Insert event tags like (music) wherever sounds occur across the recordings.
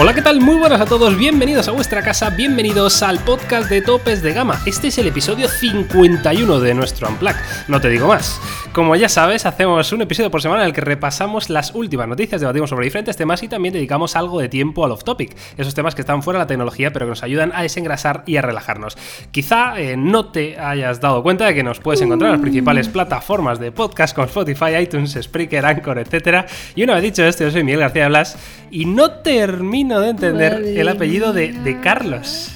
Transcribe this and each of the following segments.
Hola, ¿qué tal? Muy buenas a todos, bienvenidos a vuestra casa, bienvenidos al podcast de Topes de Gama. Este es el episodio 51 de nuestro Unplug, no te digo más. Como ya sabes, hacemos un episodio por semana en el que repasamos las últimas noticias, debatimos sobre diferentes temas y también dedicamos algo de tiempo al off-topic, esos temas que están fuera de la tecnología pero que nos ayudan a desengrasar y a relajarnos. Quizá eh, no te hayas dado cuenta de que nos puedes encontrar en las principales plataformas de podcast como Spotify, iTunes, Spreaker, Anchor, etc. Y una vez dicho esto, yo soy Miguel García Blas y no termino de entender el apellido de, Carlos.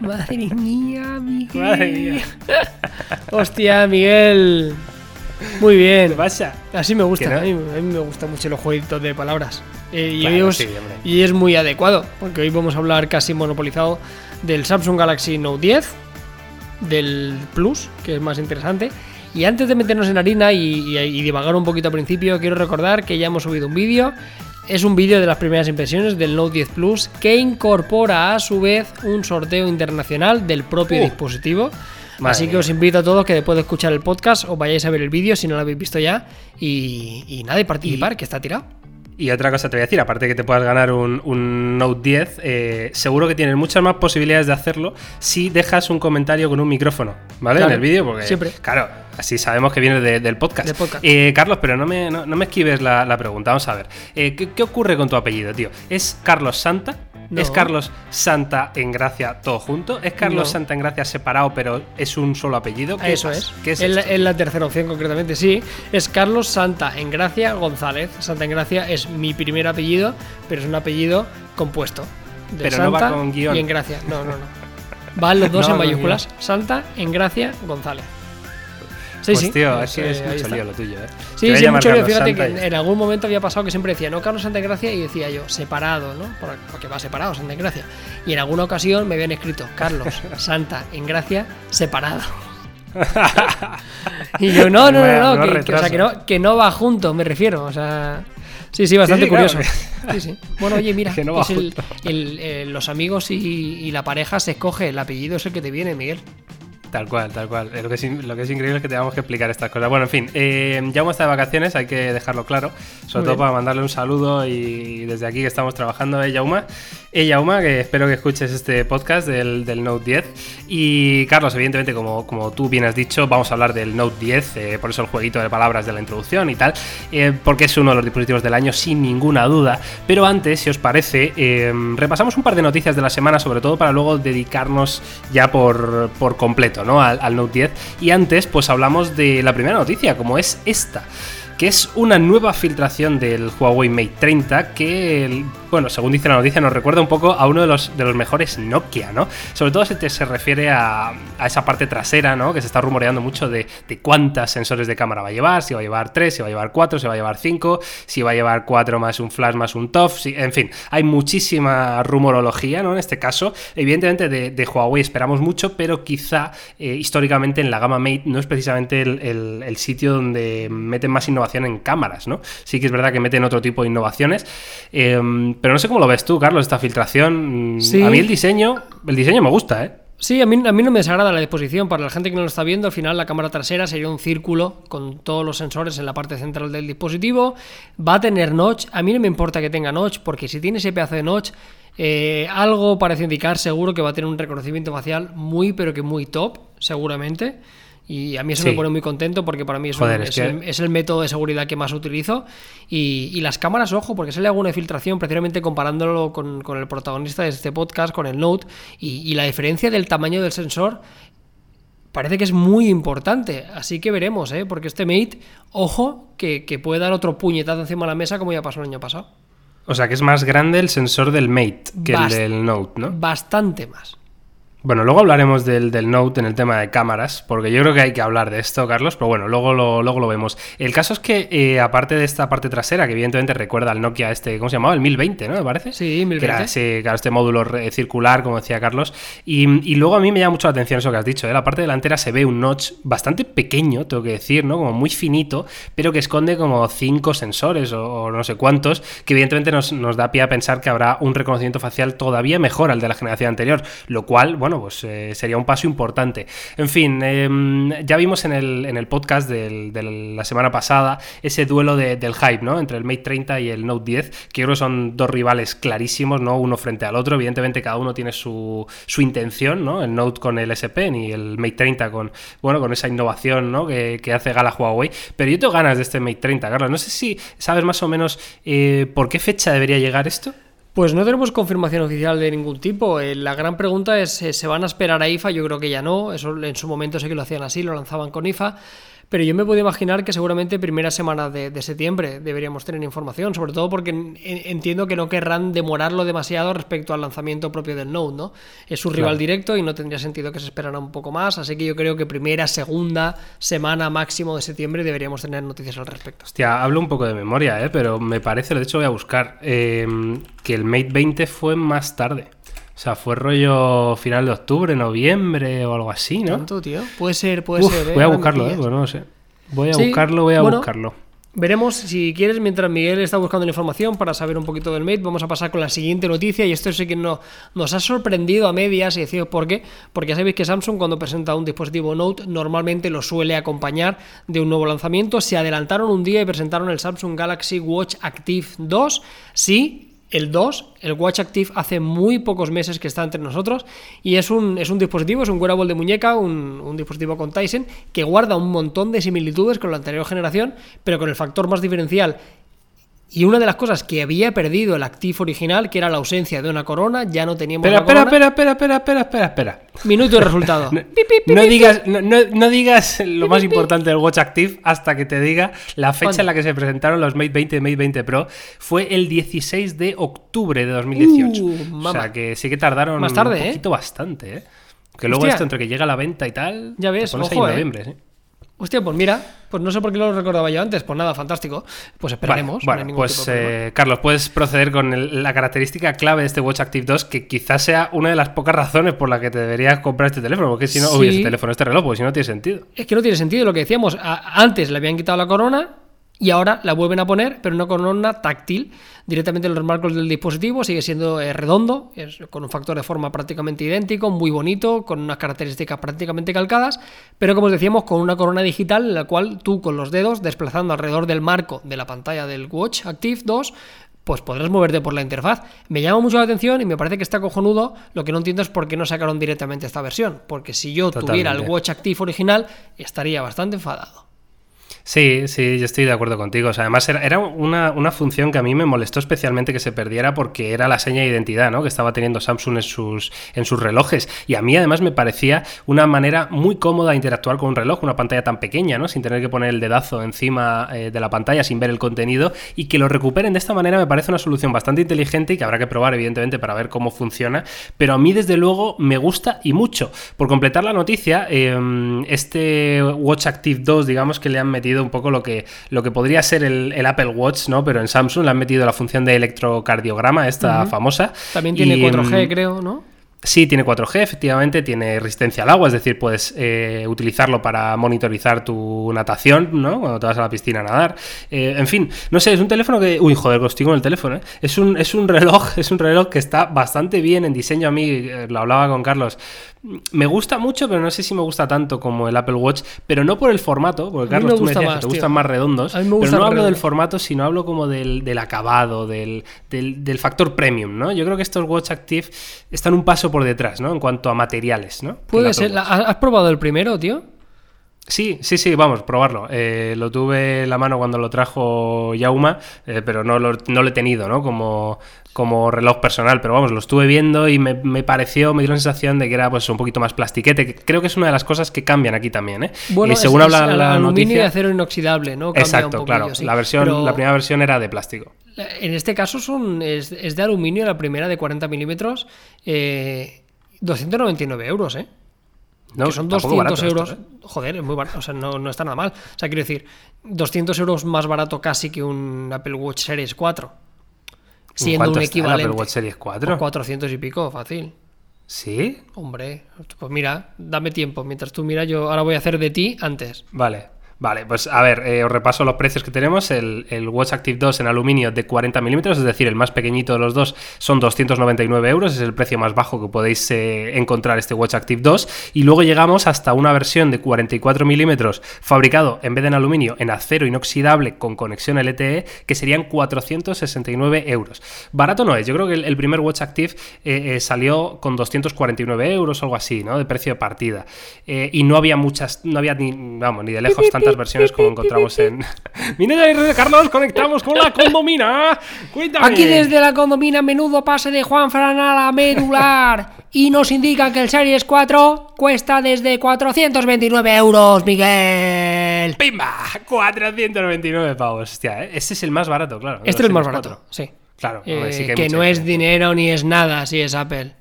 Madre mía, Miguel. Madre mía. (laughs) Hostia, Miguel. Muy bien. pasa? Así me gusta. A, mí, me gusta mucho los jueguitos de palabras. Eh, y, y, es muy adecuado, porque hoy vamos a hablar casi monopolizado del Samsung Galaxy Note 10, del Plus, que es más interesante. Y antes de meternos en harina y, y divagar un poquito al principio, quiero recordar que ya hemos subido un vídeo es un vídeo de las primeras impresiones del Note 10 Plus que incorpora a su vez un sorteo internacional del propio uh. dispositivo. Así que os invito a todos que después de escuchar el podcast os vayáis a ver el vídeo si no lo habéis visto ya y, nada, y participar, que está tirado. Y otra cosa te voy a decir, aparte de que te puedas ganar un, Note 10, eh, seguro que tienes muchas más posibilidades de hacerlo si dejas un comentario con un micrófono, ¿vale? en el vídeo, porque siempre. Claro, así sabemos que viene del podcast. Eh, Carlos, pero no me, no, me esquives la, pregunta, vamos a ver. Eh, ¿qué, ¿qué, ocurre con tu apellido, tío? ¿Es Carlos Santa? ¿Es Carlos Santa en Gracia todo junto? ¿Es Carlos Santa en Gracia separado, pero es un solo apellido? Eso es. ¿Qué es, la, tercera opción, concretamente, sí. Es Carlos Santa en Gracia González. Santa en Gracia es mi primer apellido, pero es un apellido compuesto. De pero Santa no va con guion. Y en Gracia. No, no, no. Van los (laughs) dos en mayúsculas. Santa en Gracia González. Sí, pues, sí. tío, es que es mucho lío lo tuyo, ¿eh? Sí, sí, mucho lío. Fíjate que en algún momento había pasado que siempre decía, no, Carlos Gracia, y decía yo, separado, ¿no? Porque va separado, Santa Gracia. Y en alguna ocasión me habían escrito, Carlos (laughs) Santa en Gracia, separado. (laughs) y yo, no, no, no, no, que, o sea, que, no, que no va junto, me refiero, o sea... Sí, sí, bastante curioso. Sí, sí. Bueno, oye, mira, (laughs) es el, eh, los amigos y, y, la pareja se escoge, el apellido es el que te viene, Miguel. Tal cual, tal cual. Lo que, es, lo que es increíble es que tengamos que explicar estas cosas. Bueno, en fin, eh, ya hemos estado de vacaciones, hay que dejarlo claro. Sobre todo para mandarle un saludo y desde aquí que estamos trabajando, eh, Yauma. Eh, Yauma, que espero que escuches este podcast del, Note 10. Y Carlos, evidentemente, como, como tú bien has dicho, vamos a hablar del Note 10, eh, por eso el jueguito de palabras de la introducción y tal, porque es uno de los dispositivos del año sin ninguna duda. Pero antes, si os parece, repasamos un par de noticias de la semana, sobre todo para luego dedicarnos ya por, por completo al, Note 10. Y antes, pues hablamos de la primera noticia, como es esta que es una nueva filtración del Huawei Mate 30 que bueno, según dice la noticia, nos recuerda un poco a uno de los, de los mejores Nokia, ¿no? Sobre todo se, se refiere a, esa parte trasera, ¿no? Que se está rumoreando mucho de, de, cuántas sensores de cámara va a llevar, si va a llevar 3, si va a llevar 4, si va a llevar 5, si va a llevar 4 más un flash más un TOF, en fin, hay muchísima rumorología, ¿no? En este caso, evidentemente de, Huawei esperamos mucho, pero quizá eh, históricamente en la gama Mate no es precisamente el, el sitio donde meten más innovación en cámaras, ¿no? Sí que es verdad que meten otro tipo de innovaciones. Eh, pero no sé cómo lo ves tú, Carlos, esta filtración. A mí el diseño, el diseño me gusta, ¿eh? Sí, a mí, a mí no me desagrada la disposición. Para la gente que no lo está viendo, al final la cámara trasera sería un círculo con todos los sensores en la parte central del dispositivo. Va a tener notch. A mí no me importa que tenga notch, porque si tiene ese pedazo de notch, eh, algo parece indicar seguro que va a tener un reconocimiento facial muy, pero que muy top, seguramente. Y a mí eso me pone muy contento porque para mí es, el, método de seguridad que más utilizo. Y, las cámaras, ojo, porque sale alguna filtración precisamente comparándolo con, el protagonista de este podcast, con el Note, y, la diferencia del tamaño del sensor parece que es muy importante. Así que veremos, ¿eh? porque este Mate, ojo, que, puede dar otro puñetazo encima de la mesa como ya pasó el año pasado. O sea que es más grande el sensor del Mate que el del Note, ¿no? Bastante más. Bueno, luego hablaremos del, del, Note en el tema de cámaras, porque yo creo que hay que hablar de esto, Carlos, pero bueno, luego lo, luego lo vemos. El caso es que, eh, aparte de esta parte trasera, que evidentemente recuerda al Nokia este, ¿cómo se llamaba? El 1020, ¿no? ¿Me parece? Sí, 1020. Que era este módulo circular, como decía Carlos. Y, y, luego a mí me llama mucho la atención eso que has dicho, ¿eh? La parte delantera se ve un notch bastante pequeño, tengo que decir, ¿no? Como muy finito, pero que esconde como cinco sensores o, no sé cuántos, que evidentemente nos, nos da pie a pensar que habrá un reconocimiento facial todavía mejor al de la generación anterior, lo cual, bueno, bueno, pues eh, sería un paso importante. En fin, em, ya vimos en el, en el podcast de la semana pasada ese duelo del hype, ¿no? Entre el Mate 30 y el Note 10, que creo que son dos rivales clarísimos, ¿no? Uno frente al otro. Evidentemente cada uno tiene su, su intención, ¿no? El Note con el S Pen y el Mate 30 con, bueno, con esa innovación, ¿no? Que, que hace gala Huawei. Pero yo tengo ganas de este Mate 30, Carlos. No sé si sabes más o menos eh, por qué fecha debería llegar esto. Pues no tenemos confirmación oficial de ningún tipo. Eh, la gran pregunta es, eh, ¿se van a esperar a IFA? Yo creo que ya no. Eso en su momento sé que lo hacían así, lo lanzaban con IFA. Pero yo me puedo imaginar que seguramente primera semana de, septiembre deberíamos tener información, sobre todo porque entiendo que no querrán demorarlo demasiado respecto al lanzamiento propio del Note, ¿no? Es su rival directo y no tendría sentido que se esperara un poco más, así que yo creo que primera, segunda semana máximo de septiembre deberíamos tener noticias al respecto. Hostia, hablo un poco de memoria, ¿eh? pero me parece, de hecho voy a buscar, eh, que el Mate 20 fue más tarde. O sea, fue rollo final de octubre, noviembre o algo así, ¿no? ¿Tanto, tío? Puede ser, puede ser. ¿eh? Voy a buscarlo, ¿eh? Pues no lo sé. Voy a buscarlo, voy a buscarlo. Veremos, si quieres, mientras Miguel está buscando la información para saber un poquito del Mate, vamos a pasar con la siguiente noticia. Y esto sí que no, nos ha sorprendido a medias, y deciros por qué. Porque ya sabéis que Samsung, cuando presenta un dispositivo Note, normalmente lo suele acompañar de un nuevo lanzamiento. Se adelantaron un día y presentaron el Samsung Galaxy Watch Active 2. Sí, el 2, el Watch Active, hace muy pocos meses que está entre nosotros y es un, es un dispositivo, es un wearable de muñeca, un, un, dispositivo con Tyson que guarda un montón de similitudes con la anterior generación, pero con el factor más diferencial y una de las cosas que había perdido el Active original, que era la ausencia de una corona, ya no teníamos espera, espera, Espera, espera, espera, espera, espera, espera. Minuto de resultado. no, digas, no, digas lo más importante del Watch Active hasta que te diga la fecha en la que se presentaron los Mate 20 y Mate 20 Pro. Fue el 16 de octubre de 2018. Uh, o sea que sí que tardaron Más tarde, un ¿eh? poquito bastante, ¿eh? Que luego esto entre que llega la venta y tal. Ya ves, ojo, en ¿eh? noviembre, ¿sí? Hostia, pues mira, pues no sé por qué lo recordaba yo antes. Pues nada, fantástico. Pues esperaremos. Bueno, pues eh, Carlos, puedes proceder con la característica clave de este Watch Active 2, que quizás sea una de las pocas razones por la que te deberías comprar este teléfono. Porque si no, sí. este teléfono, este reloj, porque si no tiene sentido. Es que no tiene sentido lo que decíamos. antes le habían quitado la corona, y ahora la vuelven a poner, pero no con una táctil. Directamente en los marcos del dispositivo sigue siendo eh, redondo, es, con un factor de forma prácticamente idéntico, muy bonito, con unas características prácticamente calcadas, pero como os decíamos, con una corona digital en la cual tú con los dedos, desplazando alrededor del marco de la pantalla del Watch Active 2, pues podrás moverte por la interfaz. Me llama mucho la atención y me parece que está cojonudo. Lo que no entiendo es por qué no sacaron directamente esta versión. Porque si yo tuviera el Watch Active original, estaría bastante enfadado. Sí, sí, yo estoy de acuerdo contigo. O sea, además era, una, función que a mí me molestó especialmente que se perdiera porque era la seña de identidad ¿no? que estaba teniendo Samsung en sus, en sus relojes. Y a mí además me parecía una manera muy cómoda de interactuar con un reloj, una pantalla tan pequeña, ¿no? sin tener que poner el dedazo encima eh, de la pantalla, sin ver el contenido. Y que lo recuperen de esta manera me parece una solución bastante inteligente y que habrá que probar, evidentemente, para ver cómo funciona. Pero a mí, desde luego, me gusta y mucho. Por completar la noticia, em, este Watch Active 2, digamos que le han metido un poco lo que, lo que podría ser el, Apple Watch, ¿no? Pero en Samsung le han metido la función de electrocardiograma, esta famosa. También tiene 4G, mm, creo, ¿no? Sí, tiene 4G, efectivamente, tiene resistencia al agua, es decir, puedes eh, utilizarlo para monitorizar tu natación, ¿no? Cuando te vas a la piscina a nadar. Eh, en fin, no sé, es un teléfono que. Uy, joder, estoy con el teléfono, ¿eh? Es un, es un reloj, (laughs) es un reloj que está bastante bien en diseño. A mí, eh, lo hablaba con Carlos, me gusta mucho, pero no sé si me gusta tanto como el Apple Watch, pero no por el formato, porque Carlos, tú me decías que te gustan más redondos, pero no hablo del formato, sino hablo como del, acabado, del, del, factor premium, ¿no? Yo creo que estos Watch Active están un paso por detrás, ¿no? En cuanto a materiales, ¿no? Puede ser. ¿Has probado el primero, tío? Sí, sí, sí, vamos, probarlo. Eh, lo tuve en la mano cuando lo trajo Yauma, eh, pero no lo, no lo, he tenido, ¿no? Como, como reloj personal, pero vamos, lo estuve viendo y me, pareció, me dio la sensación de que era pues un poquito más plastiquete, creo que es una de las cosas que cambian aquí también, ¿eh? Bueno, y según habla la aluminio y acero inoxidable, ¿no? Exacto, claro. la versión, la primera versión era de plástico. En este caso son, es, de aluminio, la primera de 40 milímetros, 299 euros, ¿eh? No, que son 200 euros. ¿eh? Joder, es muy barato. O sea, no, no, está nada mal. O sea, quiero decir, 200 euros más barato casi que un Apple Watch Series 4. Siendo un equivalente. Apple Watch Series 4? 400 y pico, fácil. ¿Sí? Hombre, pues mira, dame tiempo. Mientras tú miras, yo ahora voy a hacer de ti antes. Vale. Vale, pues a ver, eh, os repaso los precios que tenemos. El, Watch Active 2 en aluminio de 40 milímetros, es decir, el más pequeñito de los dos, son 299 euros. Es el precio más bajo que podéis eh, encontrar este Watch Active 2. Y luego llegamos hasta una versión de 44 milímetros, fabricado en vez de en aluminio, en acero inoxidable con conexión LTE, que serían 469 euros. Barato no es, yo creo que el, primer Watch Active eh, salió con 249 euros algo así, ¿no? De precio de partida. y no había muchas, no había ni, vamos, ni de lejos tantas versiones como encontramos en. (laughs) de Carlos, conectamos con la condomina. Cuéntame. Aquí desde la condomina, menudo pase de Juan Fran a la medular. y nos indican que el Series 4 cuesta desde 429 euros, Miguel. ¡Pimba! 429 pavos. Hostia, ¿eh? este es el más barato, claro. Este es el más barato, sí. Claro, eh, que, no es dinero ni es nada, si es Apple.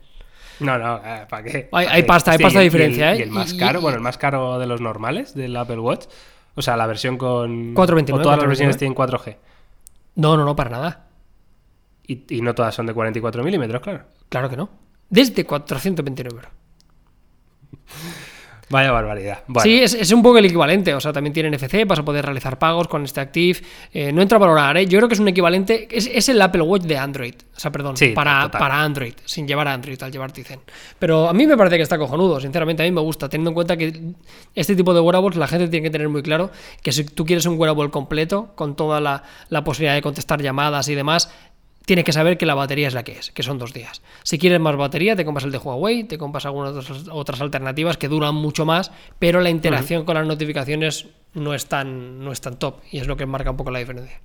No, no, eh, ¿para qué? Hay, pasta, hay pasta de diferencia, ¿eh? Y el más caro, bueno, el más caro de los normales del Apple Watch o sea, la versión con. 429. O todas las versiones tienen 4G. No, no, no, para nada. Y, no todas son de 44 milímetros, claro. Claro que no. Desde 429 euros. (laughs) Vaya barbaridad. Sí, es, un poco el equivalente. O sea, también tiene NFC, vas a poder realizar pagos con este Active. Eh, no entro a valorar, ¿eh? Yo creo que es un equivalente. Es, el Apple Watch de Android. O sea, perdón, para, para, Android, sin llevar Android, al llevar Tizen. Pero a mí me parece que está cojonudo, sinceramente. A mí me gusta, teniendo en cuenta que este tipo de wearables la gente tiene que tener muy claro que si tú quieres un wearable completo, con toda la, la posibilidad de contestar llamadas y demás, tienes que saber que la batería es la que es, que son dos días. Si quieres más batería, te compras el de Huawei, te compras algunas otras alternativas que duran mucho más, pero la interacción con las notificaciones no es tan, no es tan top y es lo que marca un poco la diferencia.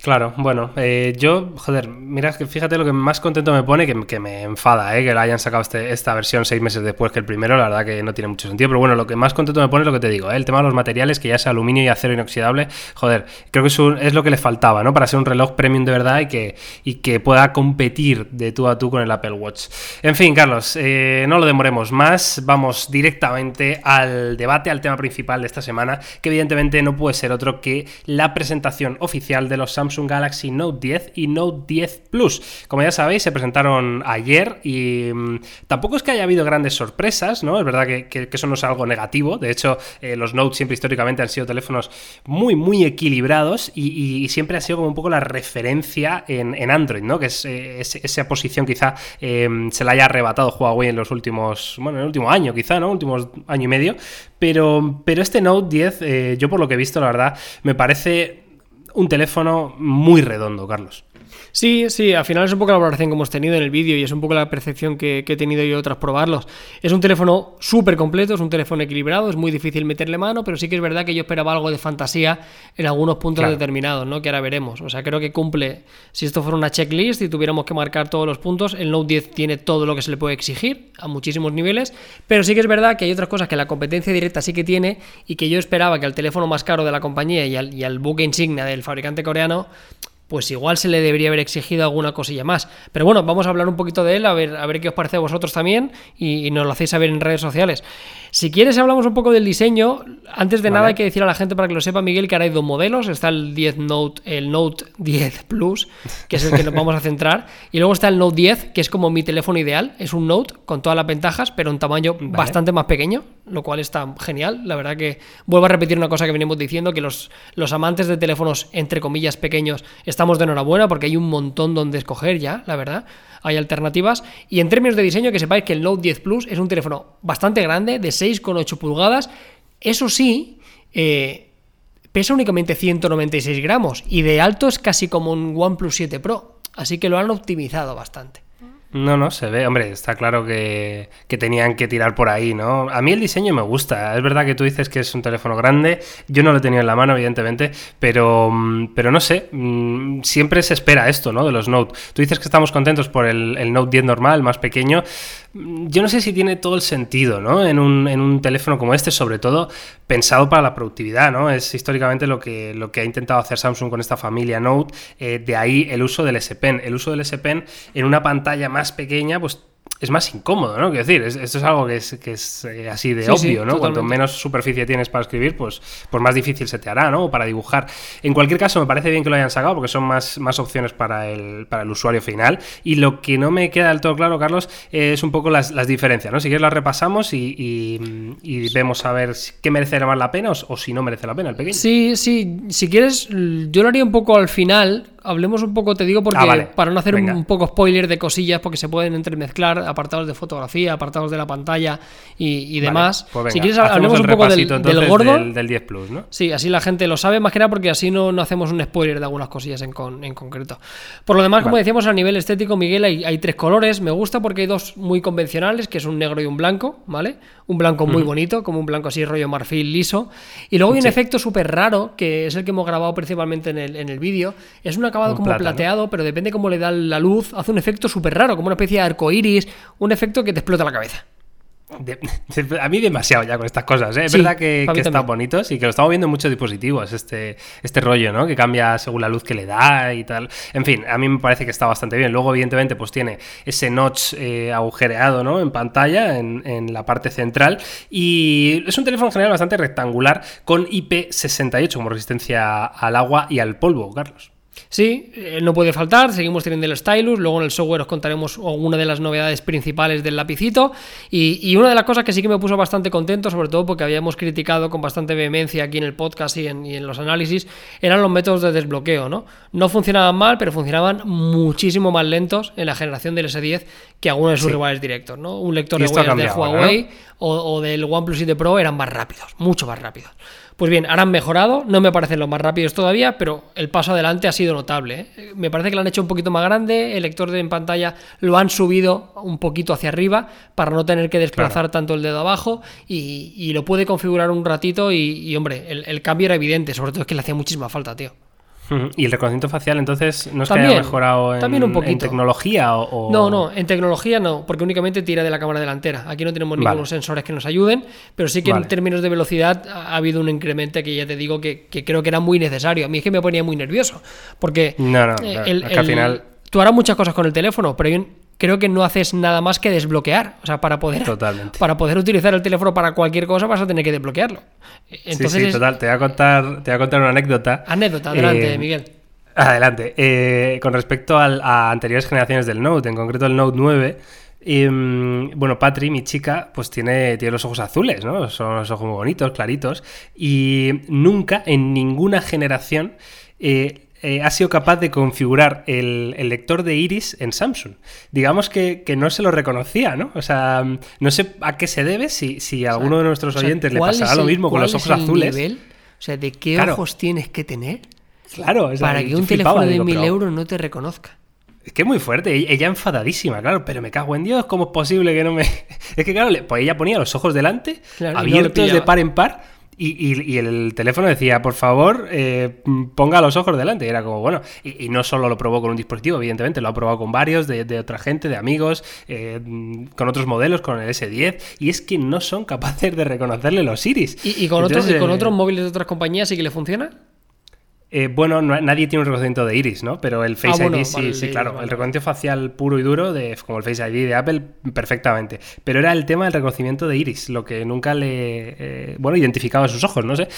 Claro, bueno, eh, yo, joder, mira, que fíjate lo que más contento me pone, que, me enfada, eh, que la hayan sacado este, esta versión seis meses después que el primero, la verdad que no tiene mucho sentido, pero bueno, lo que más contento me pone es lo que te digo, eh, el tema de los materiales, que ya sea aluminio y acero inoxidable, joder, creo que es, es, lo que le faltaba, ¿no? Para ser un reloj premium de verdad y que, y que pueda competir de tú a tú con el Apple Watch. En fin, Carlos, eh, no lo demoremos más, vamos directamente al debate, al tema principal de esta semana, que evidentemente no puede ser otro que la presentación oficial de los Samsung Samsung Galaxy Note 10 y Note 10 Plus. Como ya sabéis, se presentaron ayer y mm, tampoco es que haya habido grandes sorpresas, ¿no? Es verdad que, eso no es algo negativo. De hecho, eh, los Note siempre históricamente han sido teléfonos muy, muy equilibrados y, siempre ha sido como un poco la referencia en, Android, ¿no? Que es, eh, esa posición quizá em, se la haya arrebatado Huawei en los últimos, bueno, en el último año quizá, ¿no? Últimos año y medio. Pero, pero este Note 10, eh, yo por lo que he visto, la verdad, me parece un teléfono muy redondo, Carlos. Sí, sí, al final es un poco la valoración que hemos tenido en el vídeo y es un poco la percepción que, he tenido yo tras probarlos. Es un teléfono súper completo, es un teléfono equilibrado, es muy difícil meterle mano, pero sí que es verdad que yo esperaba algo de fantasía en algunos puntos determinados, ¿no? Que ahora veremos. O sea, creo que cumple, si esto fuera una checklist y tuviéramos que marcar todos los puntos, el Note 10 tiene todo lo que se le puede exigir a muchísimos niveles, pero sí que es verdad que hay otras cosas que la competencia directa sí que tiene y que yo esperaba que al teléfono más caro de la compañía y al, y al buque insignia del fabricante coreano pues igual se le debería haber exigido alguna cosilla más. Pero bueno, vamos a hablar un poquito de él, a ver, a ver qué os parece a vosotros también y, nos lo hacéis saber en redes sociales. Si quieres hablamos un poco del diseño. Antes de nada hay que decir a la gente para que lo sepa, Miguel, que ahora hay dos modelos. Está el 10 Note, el Note (laughs) 10 Plus, que es el que nos vamos a centrar. Y luego está el Note 10, que es como mi teléfono ideal. Es un Note con todas las ventajas, pero un tamaño bastante más pequeño, lo cual está genial. La verdad que vuelvo a repetir una cosa que venimos diciendo, que los, los amantes de teléfonos, entre comillas, pequeños, estamos de enhorabuena porque hay un montón donde escoger ya, la verdad. Hay alternativas. Y en términos de diseño, que sepáis que el Note 10 Plus es un teléfono bastante grande, de 6,8 pulgadas. Eso sí, eh, pesa únicamente 196 gramos y de alto es casi como un OnePlus 7 Pro. Así que lo han optimizado bastante. No, no, se ve, hombre, está claro que, tenían que tirar por ahí, ¿no? A mí el diseño me gusta, es verdad que tú dices que es un teléfono grande, yo no lo he tenido en la mano, evidentemente, pero, mm, pero no sé, mm, siempre se espera esto, ¿no? De los Note. Tú dices que estamos contentos por el, el Note 10 normal, más pequeño, yo no sé si tiene todo el sentido, ¿no? En un, en un, teléfono como este, sobre todo pensado para la productividad, ¿no? Es históricamente lo que, lo que ha intentado hacer Samsung con esta familia Note, eh, de ahí el uso del S Pen. El uso del S Pen en una pantalla más pequeña, pues es más incómodo, ¿no? Quiero decir, esto es algo que es, que es eh, así de obvio, ¿no? Cuanto menos superficie tienes para escribir, pues, pues más difícil se te hará, ¿no? O para dibujar. En cualquier caso, me parece bien que lo hayan sacado porque son más, más opciones para el, para el usuario final. Y lo que no me queda del todo claro, Carlos, es un poco las, diferencias, ¿no? Si quieres las repasamos y, vemos a ver qué merece más la pena o, si no merece la pena el pequeño. Sí, sí. Si quieres, yo lo haría un poco al final. Hablemos un poco, te digo, porque ah, para no hacer un, poco spoiler de cosillas, porque se pueden entremezclar apartados de fotografía, apartados de la pantalla y, demás. Pues si quieres, hablemos un poco del, del gordo. Del, 10 Plus, ¿no? Sí, así la gente lo sabe, más que nada porque así no, no hacemos un spoiler de algunas cosillas en, en concreto. Por lo demás, como decíamos, a nivel estético, Miguel, hay, hay, tres colores. Me gusta porque hay dos muy convencionales, que es un negro y un blanco, ¿vale? Un blanco muy bonito, como un blanco así rollo marfil liso. Y luego hay un efecto súper raro, que es el que hemos grabado principalmente en el, en el vídeo. Es un acabado como plateado, pero depende cómo le da la luz, hace un efecto súper raro, como una especie de arco iris, un efecto que te explota la cabeza. (laughs) a mí demasiado ya con estas cosas, ¿eh? Es verdad que, están bonitos y que lo estamos viendo en muchos dispositivos, este, este rollo, ¿no? Que cambia según la luz que le da y tal. En fin, a mí me parece que está bastante bien. Luego, evidentemente, pues tiene ese notch eh, agujereado, ¿no? En pantalla, en, en, la parte central. Y es un teléfono en general bastante rectangular con IP68 como resistencia al agua y al polvo, Carlos. Sí, eh, no puede faltar, seguimos teniendo el stylus, luego en el software os contaremos alguna de las novedades principales del lapicito y, una de las cosas que sí que me puso bastante contento, sobre todo porque habíamos criticado con bastante vehemencia aquí en el podcast y en, los análisis, eran los métodos de desbloqueo, ¿no? No funcionaban mal, pero funcionaban muchísimo más lentos en la generación del S10 que algunos de sus rivales directos, ¿no? Un lector de huellas de Huawei o, o del OnePlus 7 Pro eran más rápidos, mucho más rápidos. Pues bien, ahora han mejorado, no me parecen los más rápidos todavía, pero el paso adelante ha sido notable. ¿eh? Me parece que lo han hecho un poquito más grande, el lector de en pantalla lo han subido un poquito hacia arriba para no tener que desplazar tanto el dedo abajo y, lo puede configurar un ratito y, hombre, el, el, cambio era evidente, sobre todo es que le hacía muchísima falta, tío. ¿Y el reconocimiento facial entonces no es que haya mejorado en, también un poquito. tecnología? O, No, no, en tecnología no, porque únicamente tira de la cámara delantera. Aquí no tenemos ningunos sensores que nos ayuden, pero sí que en términos de velocidad ha habido un incremento que ya te digo que, creo que era muy necesario. A mí es que me ponía muy nervioso, porque no, no, el, al final... Tú harás muchas cosas con el teléfono, pero hay un, creo que no haces nada más que desbloquear. O sea, para poder, para poder utilizar el teléfono para cualquier cosa vas a tener que desbloquearlo. Entonces, sí, total. Te voy, a contar, te voy a contar una anécdota. Anécdota, adelante, eh, Miguel. Adelante. Eh, con respecto a anteriores generaciones del Note, en concreto el Note 9, mm, bueno, Patri, mi chica, pues tiene, tiene los ojos azules, ¿no? Son los ojos muy bonitos, claritos. Y nunca, en ninguna generación, eh, eh, ha sido capaz de configurar el, lector de iris en Samsung. Digamos que, no se lo reconocía, ¿no? O sea, no sé a qué se debe, si, si a alguno de nuestros oyentes le pasará lo mismo con los ojos azules. Nivel? O sea, ¿de qué ojos tienes que tener? Claro, para que un teléfono de mil euros no te reconozca. Es que es muy fuerte, ella enfadadísima, claro, pero me cago en Dios, ¿cómo es posible que no me...? (laughs) Es que claro, pues ella ponía los ojos delante, abiertos de par en par, y, el teléfono decía, por favor, eh, ponga los ojos delante. Y era como, bueno, y, no solo lo probó con un dispositivo, evidentemente, lo ha probado con varios, de, otra gente, de amigos, eh, con otros modelos, con el S10, y es que no son capaces de reconocerle los iris. ¿Y, con, otros, ¿y con eh, otros móviles de otras compañías sí que le funciona? Eh, bueno, nadie tiene un reconocimiento de iris, ¿no? Pero el Face ah, ID sí, sí, claro. El reconocimiento facial puro y duro, de, como el Face ID de Apple, perfectamente. Pero era el tema del reconocimiento de iris, lo que nunca le. Eh, bueno, identificaba sus ojos, no sé.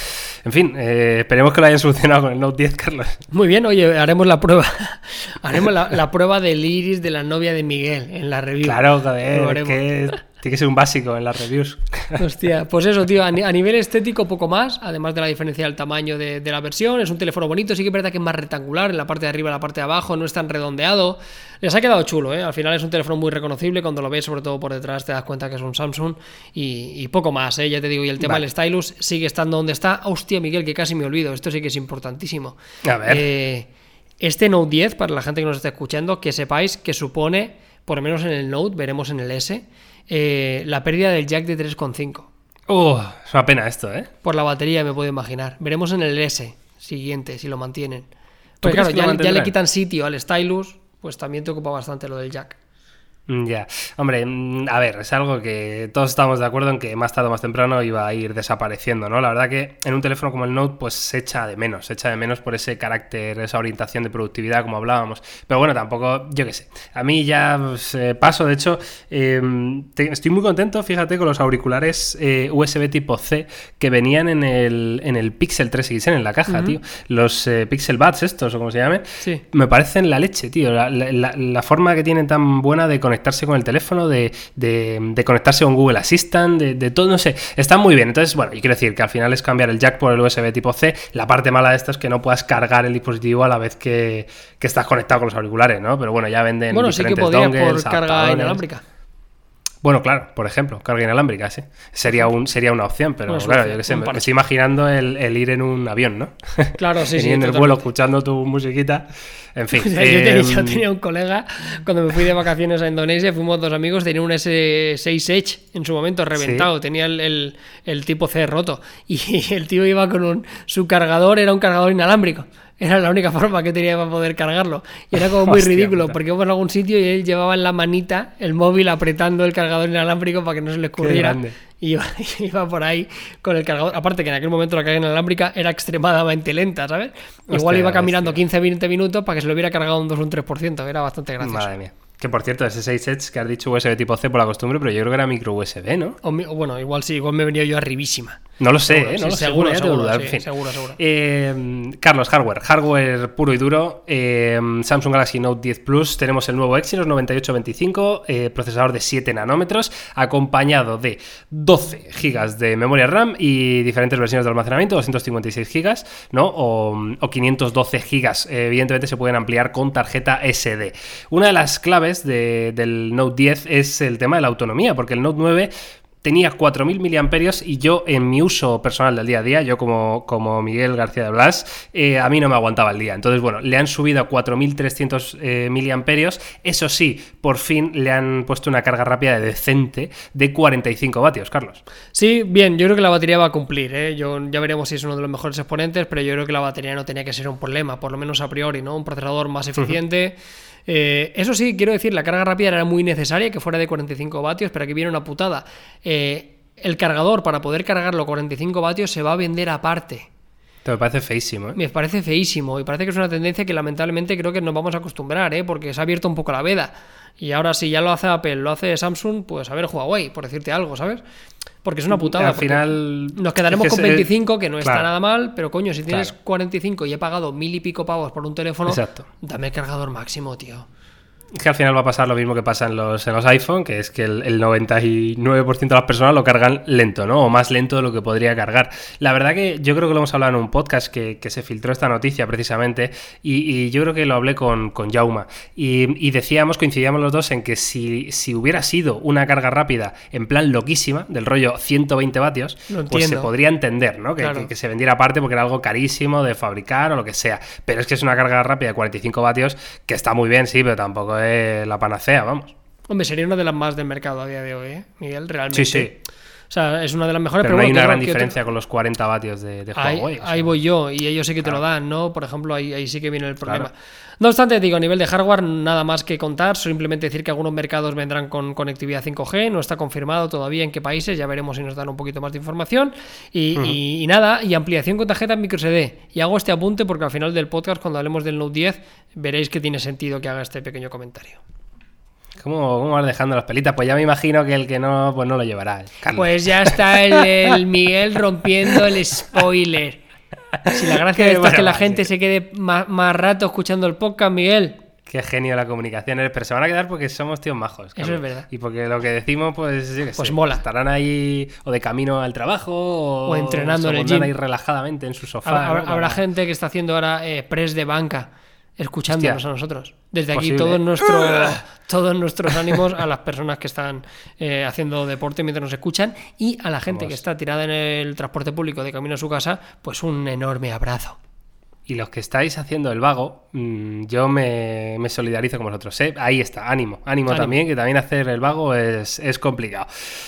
En fin, eh, esperemos que lo hayan (laughs) solucionado con el Note 10, Carlos. Muy bien, oye, haremos la prueba. (laughs) haremos la, prueba del iris de la novia de Miguel en la review. Claro, joder, que tiene que ser un básico en las reviews. (laughs) Hostia, pues eso, tío, a, nivel estético poco más, además de la diferencia del tamaño de, la versión, es un teléfono bonito, sí que es verdad que es más rectangular, en la parte de arriba, en la parte de abajo, no es tan redondeado. Les ha quedado chulo, ¿eh? Al final es un teléfono muy reconocible, cuando lo ves, sobre todo por detrás, te das cuenta que es un Samsung y, poco más, ¿eh? Ya te digo, y el tema del stylus sigue estando donde está. Hostia, Miguel, que casi me olvido, esto sí que es importantísimo. A ver. Eh, este Note 10, para la gente que nos está escuchando, que sepáis que supone, por lo menos en el Note, veremos en el S, eh, la pérdida del jack de 3,5. Uh, es una pena esto, ¿eh? Por la batería me puedo imaginar. Veremos en el S siguiente si lo mantienen. Pues claro, ya, le quitan sitio al stylus, pues también te ocupa bastante lo del jack. Mm, ya, hombre, mm, a ver, es algo que todos estamos de acuerdo en que más tarde o más temprano iba a ir desapareciendo, ¿no? La verdad que en un teléfono como el Note, pues se echa de menos, se echa de menos por ese carácter, esa orientación de productividad, como hablábamos. Pero bueno, tampoco, yo qué sé. A mí ya pues, eh, paso, de hecho, em, estoy muy contento, fíjate, con los auriculares eh, USB tipo C que venían en el, en el Pixel 3 XL en la caja, tío. Los eh, Pixel Buds, estos, o como se llamen, Sí. me parecen la leche, tío. La, la- la- forma que tienen tan buena de conectarse con el teléfono, de, de- de conectarse con Google Assistant, de, de todo, no sé. Están muy bien. Entonces, bueno, y quiero decir que al final es cambiar el jack por el USB tipo C. La parte mala de esto es que no puedas cargar el dispositivo a la vez que, que estás conectado con los auriculares, ¿no? Pero bueno, ya venden Bueno, sí que diferentes podría por dongles, carga inalámbrica. Bueno, claro, por ejemplo, carga inalámbrica, sí. Sería, un, sería una opción, pero Una claro, yo qué sé, me, me estoy imaginando el, el ir en un avión, ¿no? (laughs) Claro, sí, (laughs) sí, en el vuelo escuchando tu musiquita. En fin. (laughs) O sea, yo, tenía, yo em, tenía un colega, cuando me fui de vacaciones a Indonesia, fuimos dos amigos, tenía un S6 Edge en su momento reventado, tenía el, el- el tipo C roto. Y el tío iba con un. Su cargador era un cargador inalámbrico. Era la única (laughs) forma que tenía para poder cargarlo. Y era como muy Hostia ridículo, puta. porque íbamos a algún sitio y él llevaba en la manita el móvil apretando el cargador inalámbrico para que no se le escurriera. Y iba, (laughs) iba por ahí con el cargador. Aparte que en aquel momento la carga inalámbrica era extremadamente lenta, ¿sabes? Igual iba caminando hostia. 15-20 minutos para que se lo hubiera cargado un 2 o un 3%. Era bastante gracioso. Madre mía. Que por cierto, ese 6 Edge que has dicho USB tipo C por la costumbre, pero yo creo que era micro USB, ¿no? O bueno, igual sí, igual me venido yo arribísima. No lo sé, Seguro, ¿eh? sí, No lo seguro, en fin. seguro, seguro. Eh, Carlos, hardware. Hardware puro y duro. Eh, Samsung Galaxy Note 10 Plus. Tenemos el nuevo Exynos 9825, eh, procesador de 7 nanómetros, acompañado de 12 GB de memoria RAM y diferentes versiones de almacenamiento, 256 GB, ¿no? O, o 512 GB. Evidentemente se pueden ampliar con tarjeta SD. Una de las claves de- del Note 10 es el tema de la autonomía, porque el Note 9 tenía 4.000 miliamperios y yo en mi uso personal del día a día, yo como, como Miguel García de Blas, eh, a mí no me aguantaba el día. Entonces, bueno, le han subido a 4.300 eh, miliamperios. Eso sí, por fin le han puesto una carga rápida de decente de 45 vatios, Carlos. Sí, bien, yo creo que la batería va a cumplir, ¿eh? Yo, ya veremos si es uno de los mejores exponentes, pero yo creo que la batería no tenía que ser un problema, por lo menos a priori, ¿no? Un procesador más eficiente. Eh, eso sí, quiero decir, la carga rápida era muy necesaria, que fuera de 45 vatios, pero aquí viene una putada. Eh, el cargador, para poder cargarlo a 45 vatios, se va a vender aparte. Te me parece feísimo, ¿eh? Me parece feísimo y parece que es una tendencia que lamentablemente creo que nos vamos a acostumbrar, ¿eh? porque se ha abierto un poco la veda. Y ahora si ya lo hace Apple, lo hace Samsung, pues a ver Huawei, por decirte algo, ¿sabes? Porque es una putada. Al final. Nos quedaremos es que con es- 25, que no está nada mal, pero coño, si tienes Claro. 45 y he pagado mil y pico pavos por un teléfono, Exacto. dame el cargador máximo, tío. Es que al final va a pasar lo mismo que pasa en los, en los iPhone, que es que el, el 99% de las personas lo cargan lento, ¿no? O más lento de lo que podría cargar. La verdad que yo creo que lo hemos hablado en un podcast que, que se filtró esta noticia precisamente, y, y yo creo que lo hablé con, con Jauma. Y, y decíamos, coincidíamos los dos en que si, si hubiera sido una carga rápida en plan loquísima, del rollo 120 vatios, pues se podría entender, ¿no? Que, Claro. que- que se vendiera aparte porque era algo carísimo de fabricar o lo que sea. Pero es que es una carga rápida de 45 vatios que está muy bien, sí, pero tampoco es la panacea, vamos. Hombre, sería una de las más del mercado a día de hoy, ¿eh? Miguel, realmente. Sí, sí. O sea, es una de las mejores, Pero pero, no hay bueno, una gran diferencia con los 40 vatios de, de Ahí, Huawei. o sea. ahí voy yo, y ellos sí que te lo dan, ¿no? Por ejemplo, ahí, ahí sí que viene el problema. Claro. No obstante, digo, a nivel de hardware, nada más que contar, simplemente decir que algunos mercados vendrán con conectividad 5G, no está confirmado todavía en qué países, ya veremos si nos dan un poquito más de información. Y, y- y nada, y ampliación con tarjeta microSD. Y hago este apunte porque al final del podcast, cuando hablemos del Note 10, veréis que tiene sentido que haga este pequeño comentario. ¿Cómo, ¿Cómo vas dejando las pelitas? Pues ya me imagino que el que no, pues no lo llevará. Carlos. Pues ya está el, el Miguel rompiendo el spoiler. Si la gracia (laughs) de esto es que la gente se quede más, más rato escuchando el podcast, Miguel. Qué genio la comunicación eres, pero se van a quedar porque somos tíos majos. Carlos. es verdad. Y porque lo que decimos, pues, yo Pues sé, mola. Estarán ahí o de camino al trabajo o, O entrenando en el gym. ahí relajadamente en su sofá. Habrá, gente que está haciendo ahora eh, press de banca, escuchándonos Hostia. a nosotros. Desde aquí todos, nuestro, (laughs) todos nuestros ánimos a las personas que están eh, haciendo deporte mientras nos escuchan y a la gente Vamos. que está tirada en el transporte público de camino a su casa, pues un enorme abrazo. Y los que estáis haciendo el vago, mm, yo me, solidarizo con vosotros. ¿eh? Ahí está, ánimo, ánimo, también, que también hacer el vago es, complicado.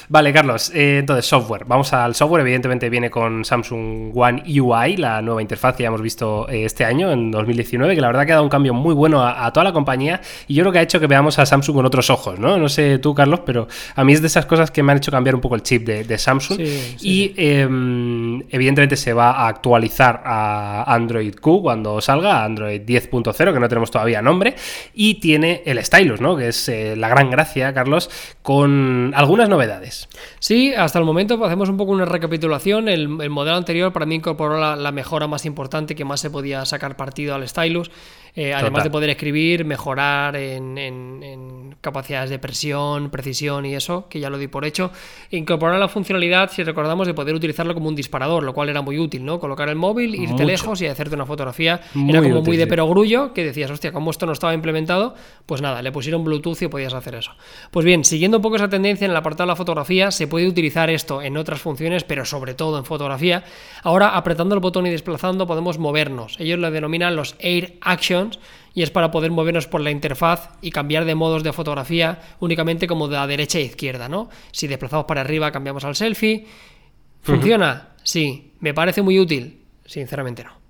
Vale, Carlos, eh, entonces software. Vamos al software. Evidentemente viene con Samsung One UI, la nueva interfaz que ya hemos visto eh, este año, en 2019, que la verdad que ha dado un cambio muy bueno a, toda la compañía y yo creo que ha hecho que veamos a Samsung con otros ojos, ¿no? No sé tú, Carlos, pero a mí es de esas cosas que me han hecho cambiar un poco el chip de, Samsung. y em, evidentemente se va a actualizar a Android Q cuando salga, Android 10.0, que no tenemos todavía nombre, y tiene el Stylus, ¿no? Que es eh, la gran gracia, Carlos, con algunas novedades. Sí, hasta el momento hacemos un poco una recapitulación. El, modelo anterior para mí incorporó la, mejora más importante que más se podía sacar partido al Stylus. Eh, además de poder escribir, mejorar en, capacidades de presión, precisión y eso, que ya lo di por hecho. Incorporar la funcionalidad, si recordamos, de poder utilizarlo como un disparador, lo cual era muy útil, ¿no? Colocar el móvil, irte lejos y hacerte una fotografía. era como muy de perogrullo, que decías, hostia, como esto no estaba implementado, pues nada, le pusieron Bluetooth y podías hacer eso. Pues bien, siguiendo un poco esa tendencia en el apartado de la fotografía, se puede utilizar esto en otras funciones, pero sobre todo en fotografía. Ahora, apretando el botón y desplazando, podemos movernos. Ellos lo denominan los Air Action y es para poder movernos por la interfaz y cambiar de modos de fotografía únicamente como de la derecha e izquierda, ¿no? Si desplazamos para arriba cambiamos al selfie. ¿Funciona? Sí. ¿Me parece muy útil? Sinceramente no.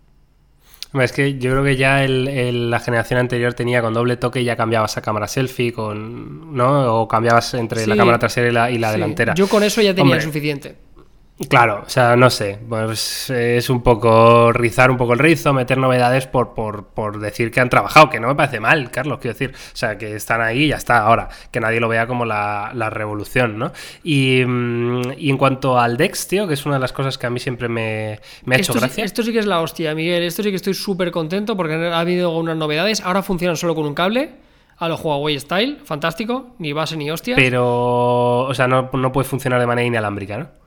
Es que yo creo que ya la generación anterior tenía con doble toque y ya cambiabas a cámara selfie, con, ¿no? O cambiabas entre la cámara trasera y la, delantera. Yo con eso ya tenía suficiente. Claro, o sea, no sé, pues es un poco rizar un poco el rizo, meter novedades por, por, decir que han trabajado, que no me parece mal, Carlos, quiero decir, o sea, que están ahí y ya está, ahora, que nadie lo vea como la, revolución, ¿no? Y, en cuanto al Dex, tío, que es una de las cosas que a mí siempre me, ha hecho gracia. esto sí que es la hostia, Miguel, esto sí que estoy súper contento porque ha habido unas novedades, ahora funcionan solo con un cable, a lo Huawei Style, fantástico, ni base ni hostia. Pero, o sea, no, no puede funcionar de manera inalámbrica, ¿no?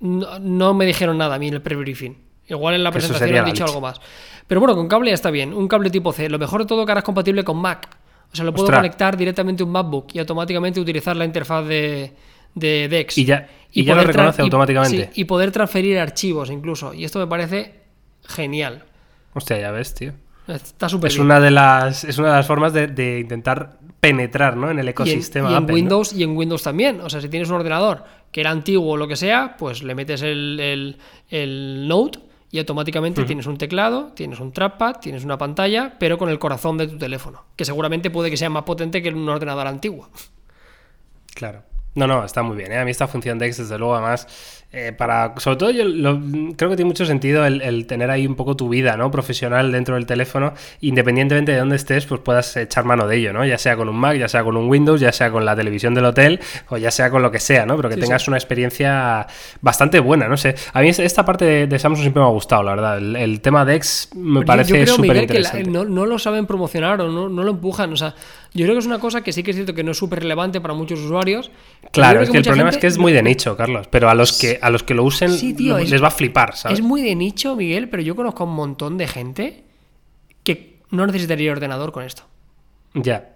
No, me dijeron nada a mí en el pre-briefing. Igual en la presentación han dicho algo más. Pero bueno, con cable ya está bien. Un cable tipo C. Lo mejor de todo que ahora es compatible con Mac. O sea, lo puedo conectar directamente a un MacBook y automáticamente utilizar la interfaz de, de Dex. Y ya, y, ya lo reconoce automáticamente. y poder transferir archivos incluso. Y esto me parece genial. Hostia, ya ves, tío. Está súper es una de las Es una de las formas de, intentar penetrar ¿no? en el ecosistema. Y en, Windows y en Windows también. O sea, si tienes un ordenador que era antiguo o lo que sea, pues le metes el, el, el Note y automáticamente tienes un teclado, tienes un trackpad, tienes una pantalla, pero con el corazón de tu teléfono, que seguramente puede que sea más potente que un ordenador antiguo. Claro. No, no, está muy bien. ¿eh? A mí esta función de X, desde luego, además, eh, para, sobre todo yo creo que tiene mucho sentido el, tener ahí un poco tu vida ¿no? profesional dentro del teléfono, independientemente de dónde estés, pues puedas echar mano de ello, ¿no? ya sea con un Mac, ya sea con un Windows, ya sea con la televisión del hotel o ya sea con lo que sea, ¿no? pero que tengas una experiencia bastante buena. No sé, a mí esta parte de, Samsung siempre me ha gustado, la verdad. El, tema de X me parece súper interesante. no, no, lo saben promocionar o no, no lo empujan, o sea, yo creo que es una cosa que sí que es cierto que no es súper relevante para muchos usuarios. Claro, es que, el problema es que es muy de nicho, Carlos, pero a los que, a los que lo usen les va a flipar, ¿sabes? Es muy de nicho, Miguel, pero yo conozco a un montón de gente que no necesitaría ordenador con esto. Ya.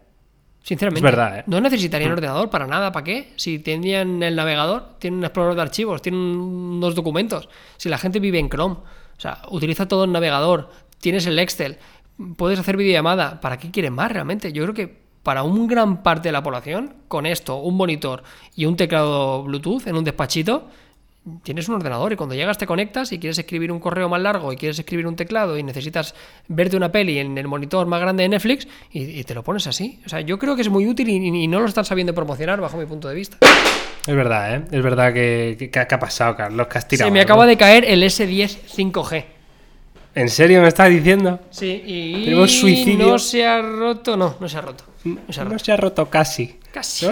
Sinceramente. Es verdad, ¿eh? No necesitarían ordenador para nada. ¿Para qué? Si tenían el navegador, tienen un explorador de archivos, tienen unos documentos. Si la gente vive en Chrome, o sea, utiliza todo el navegador, tienes el Excel, puedes hacer videollamada. ¿Para qué quieren más realmente? Yo creo que para un gran parte de la población, con esto, un monitor y un teclado Bluetooth en un despachito, tienes un ordenador y cuando llegas te conectas y quieres escribir un correo más largo y quieres escribir un teclado y necesitas verte una peli en el monitor más grande de Netflix y, te lo pones así. O sea, yo creo que es muy útil y, no lo están sabiendo promocionar bajo mi punto de vista. Es verdad, ¿eh? Es verdad que, ha pasado, Carlos, que has tirado. Se me acaba de caer el S10 5G. ¿En serio me estás diciendo? Sí, y Tenemos suicidio. No se ha roto, no, no se ha roto. No se ha roto, no se ha roto casi. Casi.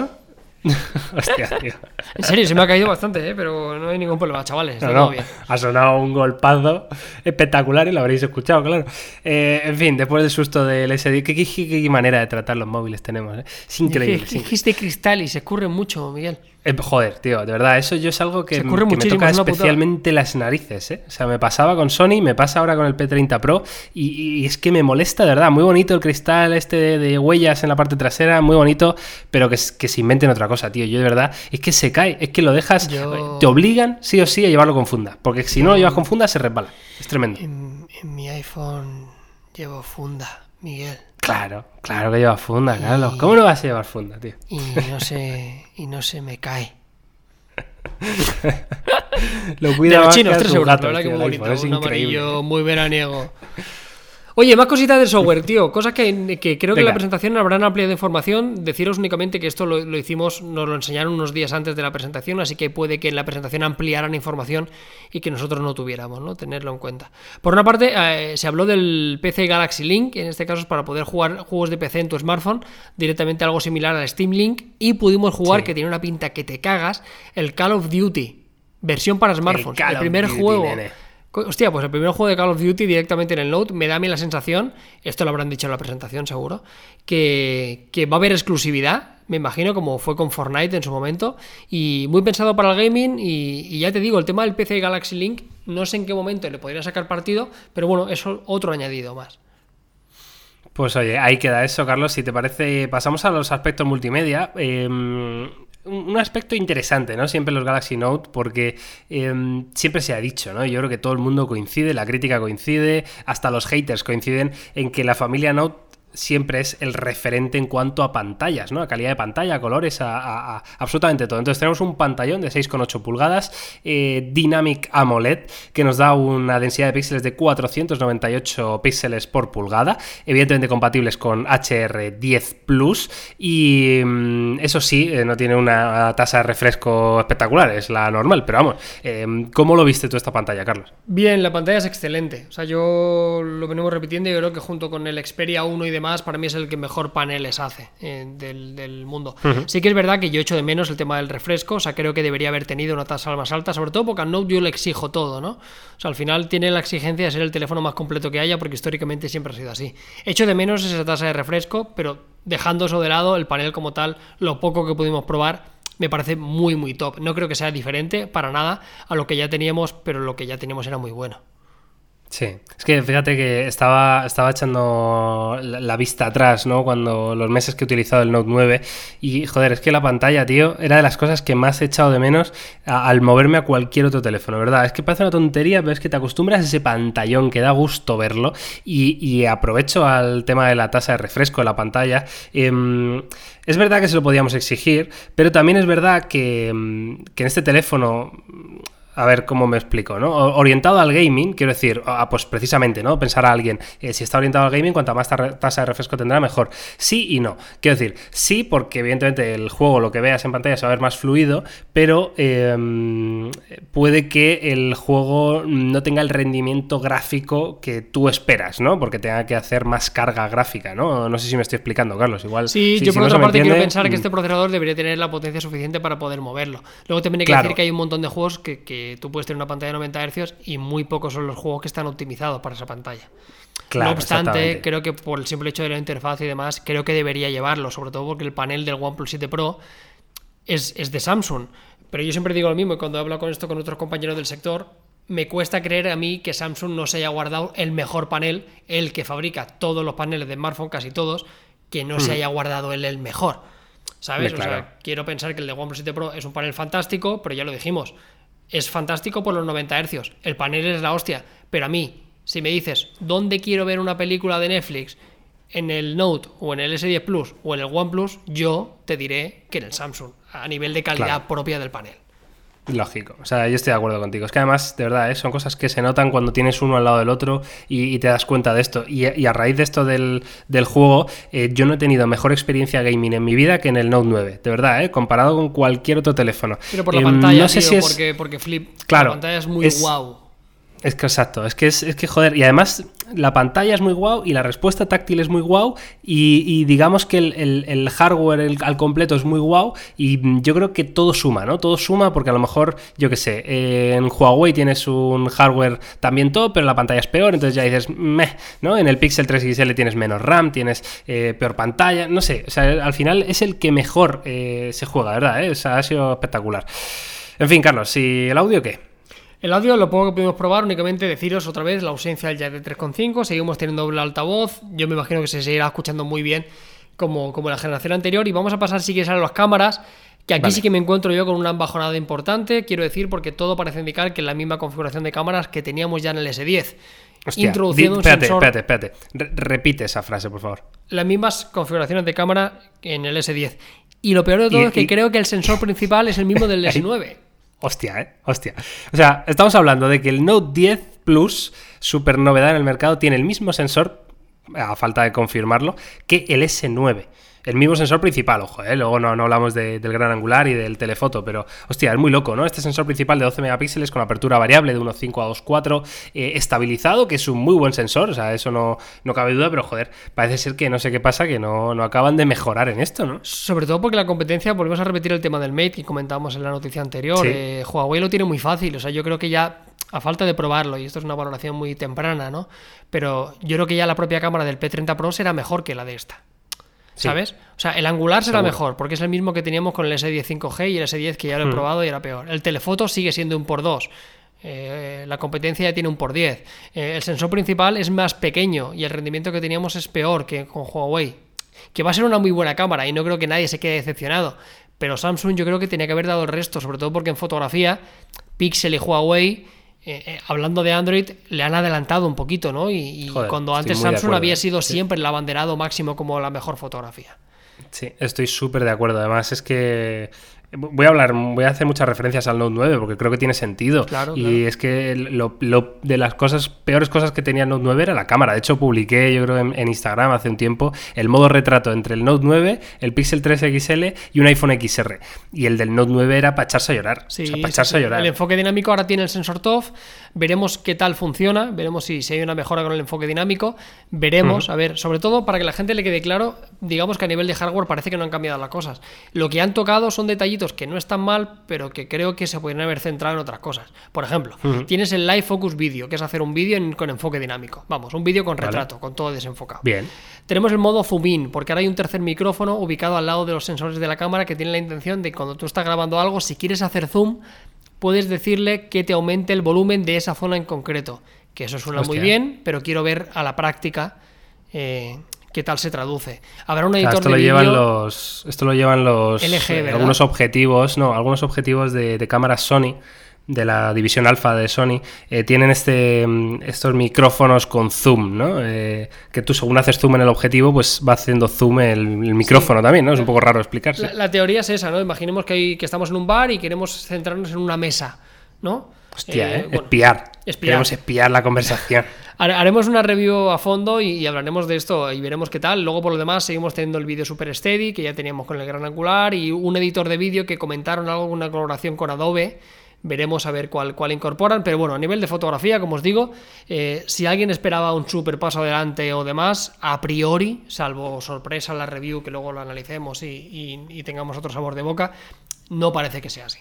(laughs) Hostia, tío. En serio, se me ha caído bastante, ¿eh? pero no hay ningún problema, chavales. no, Ha sonado un golpazo espectacular y lo habréis escuchado, claro. Eh, en fin, después del susto del SD, ¿qué, qué, manera de tratar los móviles tenemos? Eh? Es increíble. Es, de cristal y se escurre mucho, Miguel. Eh, joder, tío, de verdad, eso yo es algo que, me toca especialmente las narices, ¿eh? O sea, me pasaba con Sony, me pasa ahora con el P30 Pro y, es que me molesta, de verdad. Muy bonito el cristal este de, huellas en la parte trasera, muy bonito, pero que, que, se inventen otra cosa, tío. Yo de verdad, es que se cae, es que lo dejas, te obligan sí o sí a llevarlo con funda, porque si no lo llevas con funda se resbala. Es tremendo. En, mi iPhone Llevo funda, Miguel. Claro, claro que lleva funda, Carlos. ¿Cómo no vas a llevar funda, tío? Y no se, y no se me cae. (laughs) Lo cuida de los chinos, que a 3 su euros. gato, la verdad que muy bonito. un increíble. amarillo muy veraniego. Oye, más cositas de software, tío. Cosas que, que creo que en la presentación habrán ampliado información. Deciros únicamente que esto lo, lo hicimos, nos lo enseñaron unos días antes de la presentación, así que puede que en la presentación ampliaran información y que nosotros no tuviéramos, ¿no? Tenerlo en cuenta. Por una parte, eh, se habló del PC Galaxy Link, en este caso es para poder jugar juegos de PC en tu smartphone, directamente algo similar al Steam Link, y pudimos jugar, Sí. que tiene una pinta que te cagas, el Call of Duty, versión para smartphones. El, primer Duty, juego. nene. Hostia, pues el primer juego de Call of Duty directamente en el Note me da a mí la sensación, esto lo habrán dicho en la presentación seguro, que, que va a haber exclusividad, me imagino, como fue con Fortnite en su momento, y muy pensado para el gaming, y, ya te digo, el tema del PC Galaxy Link, no sé en qué momento le podrían sacar partido, pero bueno, eso otro añadido más. Pues oye, ahí queda eso, Carlos. Si te parece, pasamos a los aspectos multimedia. Eh, un aspecto interesante, ¿no? Siempre los Galaxy Note, porque eh, siempre se ha dicho, ¿no? Yo creo que todo el mundo coincide, la crítica coincide, hasta los haters coinciden en que la familia Note siempre es el referente en cuanto a pantallas, ¿no? A calidad de pantalla, a colores, a, absolutamente todo. Entonces tenemos un pantallón de 6,8 pulgadas, eh, Dynamic AMOLED, que nos da una densidad de píxeles de 498 píxeles por pulgada, evidentemente compatibles con HR10 Plus y mm, eso sí, eh, no tiene una tasa de refresco espectacular, es la normal, pero vamos, eh, ¿cómo lo viste tú esta pantalla, Carlos? Bien, la pantalla es excelente. O sea, yo lo venimos repitiendo yo creo que junto con el Xperia 1 y demás, para mí es el que mejor paneles hace eh, del, del mundo. Sí que es verdad que yo echo de menos el tema del refresco, o sea, creo que debería haber tenido una tasa más alta, sobre todo porque al Note yo le exijo todo, ¿no? O sea, al final tiene la exigencia de ser el teléfono más completo que haya, porque históricamente siempre ha sido así. Echo de menos esa tasa de refresco, pero dejando eso de lado, el panel como tal, lo poco que pudimos probar, me parece muy, muy top. No creo que sea diferente para nada a lo que ya teníamos, pero lo que ya teníamos era muy bueno. Sí, es que fíjate que estaba, estaba echando la, vista atrás, ¿no? Cuando los meses que he utilizado el Note 9 y, joder, es que la pantalla, tío, era de las cosas que más he echado de menos al moverme a cualquier otro teléfono, ¿verdad? Es que parece una tontería, pero es que te acostumbras a ese pantallón que da gusto verlo y, y aprovecho al tema de la tasa de refresco de la pantalla. Em, es verdad que se lo podíamos exigir, pero también es verdad que, em, que en este teléfono a ver cómo me explico, ¿no? Orientado al gaming, quiero decir, ah, pues precisamente, ¿no? Pensar a alguien, eh, si está orientado al gaming, cuanta más tasa de refresco tendrá, mejor. Sí y no. Quiero decir, sí, porque evidentemente el juego, lo que veas en pantalla, se va a ver más fluido, pero eh, puede que el juego no tenga el rendimiento gráfico que tú esperas, ¿no? Porque tenga que hacer más carga gráfica, ¿no? No sé si me estoy explicando, Carlos. Igual. Sí, si- yo si por no otra parte quiero pensar que mm, este procesador debería tener la potencia suficiente para poder moverlo. Luego también hay que Claro. decir que hay un montón de juegos que, que tú puedes tener una pantalla de 90 Hz y muy pocos son los juegos que están optimizados para esa pantalla. Claro, no obstante, creo que por el simple hecho de la interfaz y demás, creo que debería llevarlo, sobre todo porque el panel del OnePlus 7 Pro es, es de Samsung. Pero yo siempre digo lo mismo y cuando hablo con esto con otros compañeros del sector, me cuesta creer a mí que Samsung no se haya guardado el mejor panel, el que fabrica todos los paneles de smartphone, casi todos, que no se haya guardado él el mejor. ¿Sabes? O sea, quiero pensar que el de OnePlus 7 Pro es un panel fantástico, pero ya lo dijimos. Es fantástico por los 90 Hz. El panel es la hostia. Pero a mí, si me dices, ¿dónde quiero ver una película de Netflix? ¿En el Note o en el S10 Plus o en el OnePlus? Yo te diré que en el Samsung, a nivel de calidad Claro. propia del panel. Lógico, o sea, yo estoy de acuerdo contigo. Es que además, de verdad, ¿eh? son cosas que se notan cuando tienes uno al lado del otro y, y te das cuenta de esto. Y, y a raíz de esto del, del juego, eh, yo no he tenido mejor experiencia gaming en mi vida que en el Note 9, de verdad, ¿eh? comparado con cualquier otro teléfono. Pero por la Em, pantalla, no sé tío, si es... porque, porque flip. Claro, la pantalla es muy es- guau. Es que exacto, es que es, es que joder, y además la pantalla es muy guau y la respuesta táctil es muy guau y, digamos que el, hardware al completo es muy guau y yo creo que todo suma, ¿no? Todo suma porque a lo mejor, yo qué sé, en Huawei tienes un hardware también top, pero la pantalla es peor, entonces ya dices, meh, ¿no? En el Pixel 3 XL tienes menos RAM, tienes eh, peor pantalla, no sé, o sea, al final es el que mejor eh, se juega, ¿verdad? ¿eh? O sea, ha sido espectacular. En fin, Carlos, ¿y el audio qué? El audio, lo poco que pudimos probar, únicamente deciros otra vez la ausencia del jack de 3.5. Seguimos teniendo doble altavoz. Yo me imagino que se seguirá escuchando muy bien como, como la generación anterior. Y vamos a pasar, si quieres, a las cámaras. Que aquí Vale. sí que me encuentro yo con una embajonada importante, quiero decir, porque todo parece indicar que es la misma configuración de cámaras que teníamos ya en el S10. introduciendo un espérate, sensor. Espérate, espérate, repite esa frase, por favor. Las mismas configuraciones de cámara en el S10. Y lo peor de todo es que creo que el sensor principal es el mismo del (laughs) S9. Hostia, eh. Hostia. O sea, estamos hablando de que el Note 10 Plus, super novedad en el mercado, tiene el mismo sensor, a falta de confirmarlo, que el S9 el mismo sensor principal, ojo, ¿eh? luego no, no hablamos del gran angular y del telefoto, pero hostia, es muy loco, ¿no? Este sensor principal de 12 megapíxeles con apertura variable de 1.5 a 2.4, eh, estabilizado, que es un muy buen sensor, o sea, eso no, no cabe duda, pero joder, parece ser que no sé qué pasa, que no, no acaban de mejorar en esto, ¿no? Sobre todo porque la competencia, volvemos a repetir el tema del Mate que comentábamos en la noticia anterior, eh, Huawei lo tiene muy fácil, o sea, yo creo que ya a falta de probarlo, y esto es una valoración muy temprana, ¿no? Pero yo creo que ya la propia cámara del P30 Pro será mejor que la de esta. ¿Sabes? O sea, el angular será mejor, porque es el mismo que teníamos con el S10 5G y el S10 que ya lo he hmm. probado y era peor. El telefoto sigue siendo un por 2. Eh, la competencia ya tiene un por 10. Eh, el sensor principal es más pequeño y el rendimiento que teníamos es peor que con Huawei. Que va a ser una muy buena cámara y no creo que nadie se quede decepcionado. Pero Samsung yo creo que tenía que haber dado el resto, sobre todo porque en fotografía Pixel y Huawei eh, eh, hablando de Android, le han adelantado un poquito, ¿no? Y, cuando antes Samsung había sido siempre el abanderado máximo como la mejor fotografía. Sí, estoy súper de acuerdo. Además, es que Voy a hablar, voy a hacer muchas referencias al Note 9 porque creo que tiene sentido. y es que lo, de las cosas, peores cosas que tenía el Note 9 era la cámara. De hecho, publiqué, yo creo, en, Instagram hace un tiempo el modo retrato entre el Note 9, el Pixel 3 XL y un iPhone XR. Y el del Note 9 era para echarse a llorar. Sí, para echarse a llorar. El enfoque dinámico ahora tiene el sensor TOF. Veremos qué tal funciona. Veremos si, si hay una mejora con el enfoque dinámico. Veremos, a ver, sobre todo para que la gente le quede claro, digamos que a nivel de hardware parece que no han cambiado las cosas. Lo que han tocado son detallitos que no están mal, pero que creo que se podrían haber centrado en otras cosas. Por ejemplo, tienes el Live Focus Video, que es hacer un vídeo con enfoque dinámico. Vamos, un vídeo con retrato, con todo desenfocado. Bien. Tenemos el modo zoom in, porque ahora hay un tercer micrófono ubicado al lado de los sensores de la cámara que tiene la intención de cuando tú estás grabando algo, si quieres hacer zoom, puedes decirle que te aumente el volumen de esa zona en concreto. Que eso suena muy bien, pero quiero ver a la práctica eh, qué tal se traduce. Habrá un editor esto lo llevan los Esto lo llevan los LG, eh, algunos objetivos, no, algunos objetivos de, de cámaras Sony de la división alfa de Sony eh, tienen este mm, estos micrófonos con zoom, ¿no? Eh, que tú según haces zoom en el objetivo, pues va haciendo zoom el, micrófono también, ¿no? Es un poco raro explicarse. La, teoría es esa, ¿no? Imaginemos que, hay, que estamos en un bar y queremos centrarnos en una mesa, ¿no? Hostia, ¿eh? espiar. Queremos espiar la conversación. (laughs) Haremos una review a fondo y, hablaremos de esto y veremos qué tal. Luego, por lo demás, seguimos teniendo el vídeo Super Steady, que ya teníamos con el gran angular, y un editor de vídeo que comentaron algo, una colaboración con Adobe. Veremos a ver cuál, cuál incorporan. Pero bueno, a nivel de fotografía, como os digo, eh, si alguien esperaba un super paso adelante o demás, a priori, salvo sorpresa en la review, que luego lo analicemos y tengamos otro sabor de boca, no parece que sea así.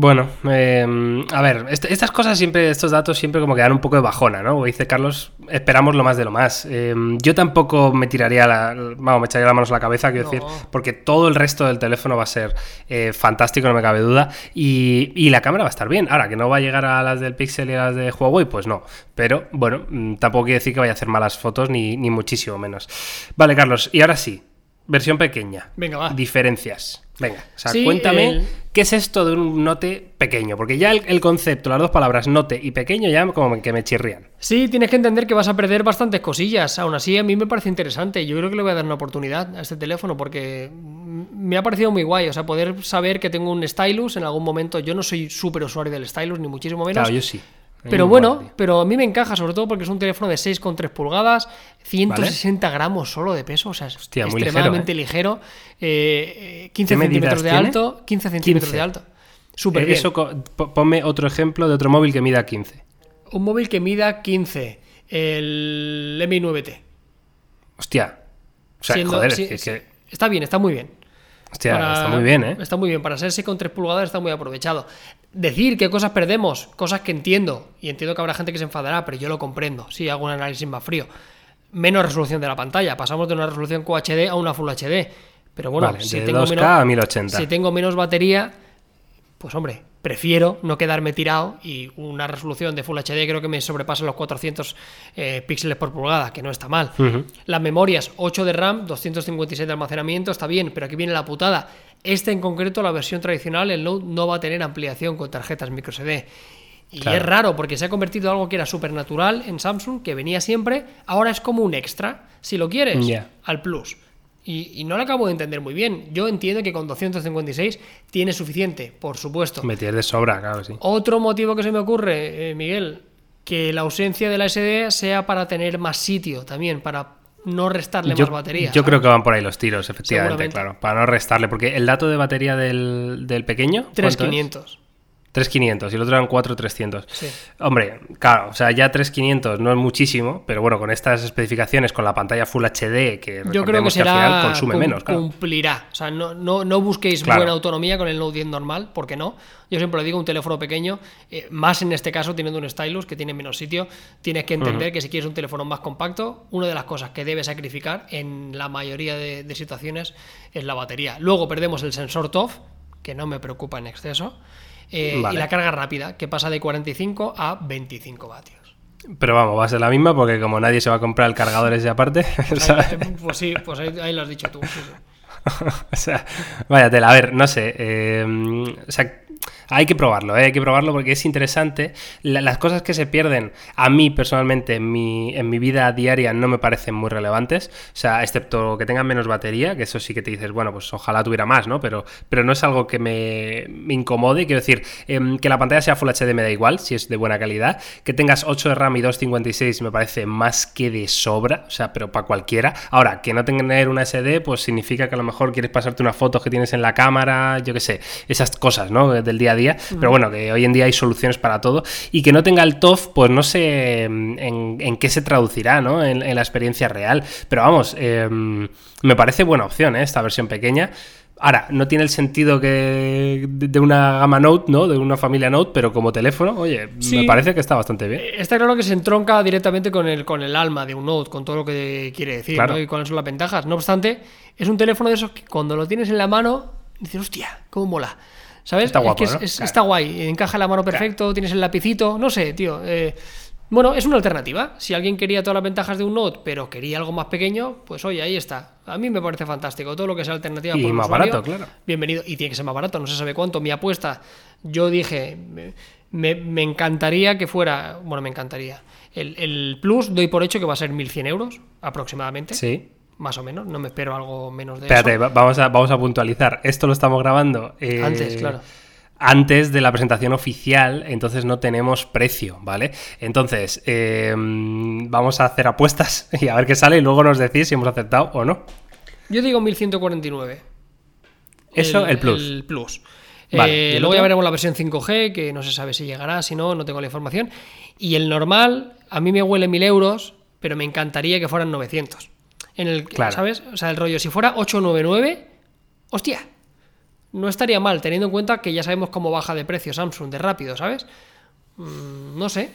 Bueno, em, a ver, estas cosas siempre, estos datos siempre como que dan un poco de bajona, ¿no? Como dice Carlos, esperamos lo más de lo más. Em, yo tampoco me tiraría la, vamos, me echaría las manos a la cabeza, quiero decir, porque todo el resto del teléfono va a ser eh, fantástico, no me cabe duda, y, la cámara va a estar bien. Ahora, que no va a llegar a las del Pixel y a las de Huawei, pues no. Pero, bueno, mm, tampoco quiere decir que vaya a hacer malas fotos, ni, ni muchísimo menos. Vale, Carlos, y ahora sí, versión pequeña. Venga, va. Diferencias. Venga, o sea, cuéntame qué es esto de un note pequeño, porque ya el, concepto, las dos palabras note y pequeño ya como que me chirrían. Sí, tienes que entender que vas a perder bastantes cosillas. Aún así, a mí me parece interesante. Yo creo que le voy a dar una oportunidad a este teléfono porque me ha parecido muy guay. O sea, poder saber que tengo un stylus en algún momento. Yo no soy súper usuario del stylus, ni muchísimo menos. Claro, yo sí. Pero bueno, pero a mí me encaja, sobre todo porque es un teléfono de 6,3 pulgadas, 160 gramos solo de peso, o sea, es extremadamente ligero, 15 eh, eh, centímetros de alto, 15 centímetros de alto. Súper eh, bien. Eso, ponme otro ejemplo de otro móvil que mida 15. Un móvil que mida 15, el Mi 9T. Hostia. O sea, joder, es que... Está bien, está muy bien. Hostia, está muy bien, ¿eh? Está muy bien. Para ser con 3 pulgadas está muy aprovechado. Decir qué cosas perdemos, cosas que entiendo, y entiendo que habrá gente que se enfadará, pero yo lo comprendo. Sí, hago un análisis más frío. Menos resolución de la pantalla. Pasamos de una resolución QHD a una Full HD. Pero bueno, si, tengo menos, si tengo menos batería, pues hombre, prefiero no quedarme tirado y una resolución de Full HD creo que me sobrepasa los 400 eh, píxeles por pulgada, que no está mal. Las memorias, 8 de RAM, 256 de almacenamiento, está bien, pero aquí viene la putada. Este en concreto, la versión tradicional, el Note no va a tener ampliación con tarjetas microSD. Y es raro porque se ha convertido en algo que era súper natural en Samsung, que venía siempre, ahora es como un extra, si lo quieres, al Plus. Y, no lo acabo de entender muy bien. Yo entiendo que con 256 tiene suficiente, por supuesto. Meter de sobra, claro, sí. Otro motivo que se me ocurre, eh, Miguel, que la ausencia de la SD sea para tener más sitio también, para no restarle más batería. Yo creo que van por ahí los tiros, efectivamente, claro. Para no restarle, porque el dato de batería del, del pequeño. 3500. 3.500 y el otro eran 4.300. Sí. Hombre, claro, o sea, ya 3.500 no es muchísimo, pero bueno, con estas especificaciones, con la pantalla Full HD, que yo creo que, será, al final consume menos. Claro. Cumplirá. O sea, no, no, no busquéis buena autonomía con el Note 10 normal, porque no. Yo siempre lo digo, un teléfono pequeño, eh, más en este caso teniendo un stylus que tiene menos sitio, tienes que entender que si quieres un teléfono más compacto, una de las cosas que debes sacrificar en la mayoría de, de situaciones es la batería. Luego perdemos el sensor TOF, que no me preocupa en exceso. Eh, y la carga rápida, que pasa de 45 a 25 vatios. Pero vamos, va a ser la misma porque como nadie se va a comprar el cargador ese aparte. (laughs) Pues, (laughs) eh, pues sí, pues ahí, lo has dicho tú. (laughs) o sea, vaya tela. A ver, no sé. Eh, o sea, hay que probarlo, ¿eh? hay que probarlo porque es interesante. las cosas que se pierden a mí personalmente en mi, en mi vida diaria no me parecen muy relevantes. O sea, excepto que tengan menos batería, que eso sí que te dices, bueno, pues ojalá tuviera más, ¿no? Pero, pero no es algo que me, incomode. Quiero decir, em, que la pantalla sea Full HD me da igual, si es de buena calidad. Que tengas 8 de RAM y 256 me parece más que de sobra, o sea, pero para cualquiera. Ahora, que no tener una SD, pues significa que a lo mejor quieres pasarte unas fotos que tienes en la cámara, yo qué sé, esas cosas, ¿no? Del día a día. Pero bueno, que hoy en día hay soluciones para todo. Y que no tenga el TOF, pues no sé en, qué se traducirá, ¿no? En, la experiencia real. Pero vamos, em, me parece buena opción, ¿eh? Esta versión pequeña. Ahora, no tiene el sentido que de una gama Note, ¿no? De una familia Note, pero como teléfono, oye, me parece que está bastante bien. Está claro que se entronca directamente con el, con el alma de un Note, con todo lo que quiere decir, ¿no? Y cuáles son las ventajas. No obstante, es un teléfono de esos que cuando lo tienes en la mano, dices, hostia, cómo mola. ¿Sabes? Está guapo, Está guay, encaja la mano perfecto, tienes el lapicito, no sé, tío. Eh, bueno, es una alternativa. Si alguien quería todas las ventajas de un Note, pero quería algo más pequeño, pues oye, ahí está. A mí me parece fantástico. Todo lo que sea alternativa y más barato, claro. Bienvenido. Y tiene que ser más barato, no se sabe cuánto. Mi apuesta, yo dije, me, encantaría que fuera. Bueno, me encantaría. El, el, Plus doy por hecho que va a ser 1.100 euros aproximadamente. Sí más o menos, no me espero algo menos de Espérate, eso. vamos a, vamos a puntualizar. Esto lo estamos grabando. Eh, antes, claro. Antes de la presentación oficial, entonces no tenemos precio, ¿vale? Entonces, em, vamos a hacer apuestas (laughs) y a ver qué sale y luego nos decís si hemos aceptado o no. Yo digo 1149. Eso, el, Plus. El Plus. Vale, eh, luego ya veremos la versión 5G, que no se sabe si llegará, si no, no tengo la información. Y el normal, a mí me huele 1000 euros, pero me encantaría que fueran 900 en el ¿sabes? O sea, el rollo, si fuera 899, hostia, no estaría mal, teniendo en cuenta que ya sabemos cómo baja de precio Samsung de rápido, ¿sabes? Mm, no sé.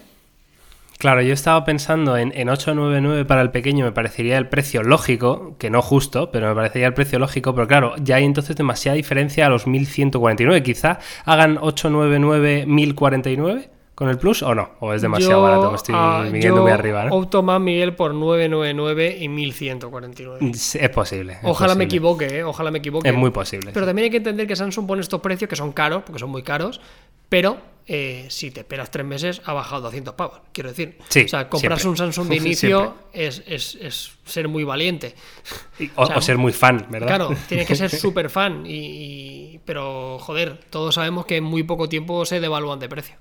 Claro, yo estaba pensando en, en, 899 para el pequeño, me parecería el precio lógico, que no justo, pero me parecería el precio lógico, pero claro, ya hay entonces demasiada diferencia a los 1149. Quizá hagan 899 1049 con el Plus o no? ¿O es demasiado barato? Me estoy viniendo muy arriba. ¿no? opto más, Miguel, por 999 y 1149. Es posible. Ojalá me equivoque, ¿eh? Ojalá me equivoque. Es muy posible. Pero también hay que entender que Samsung pone estos precios que son caros, porque son muy caros, pero eh, si te esperas tres meses ha bajado 200 pavos. Quiero decir, sí, o sea, comprarse un Samsung de (laughs) inicio es, es, es, ser muy valiente. (laughs) o, ser muy fan, ¿verdad? Claro, tienes que ser (laughs) súper fan. Y, pero, joder, todos sabemos que en muy poco tiempo se devalúan de precio.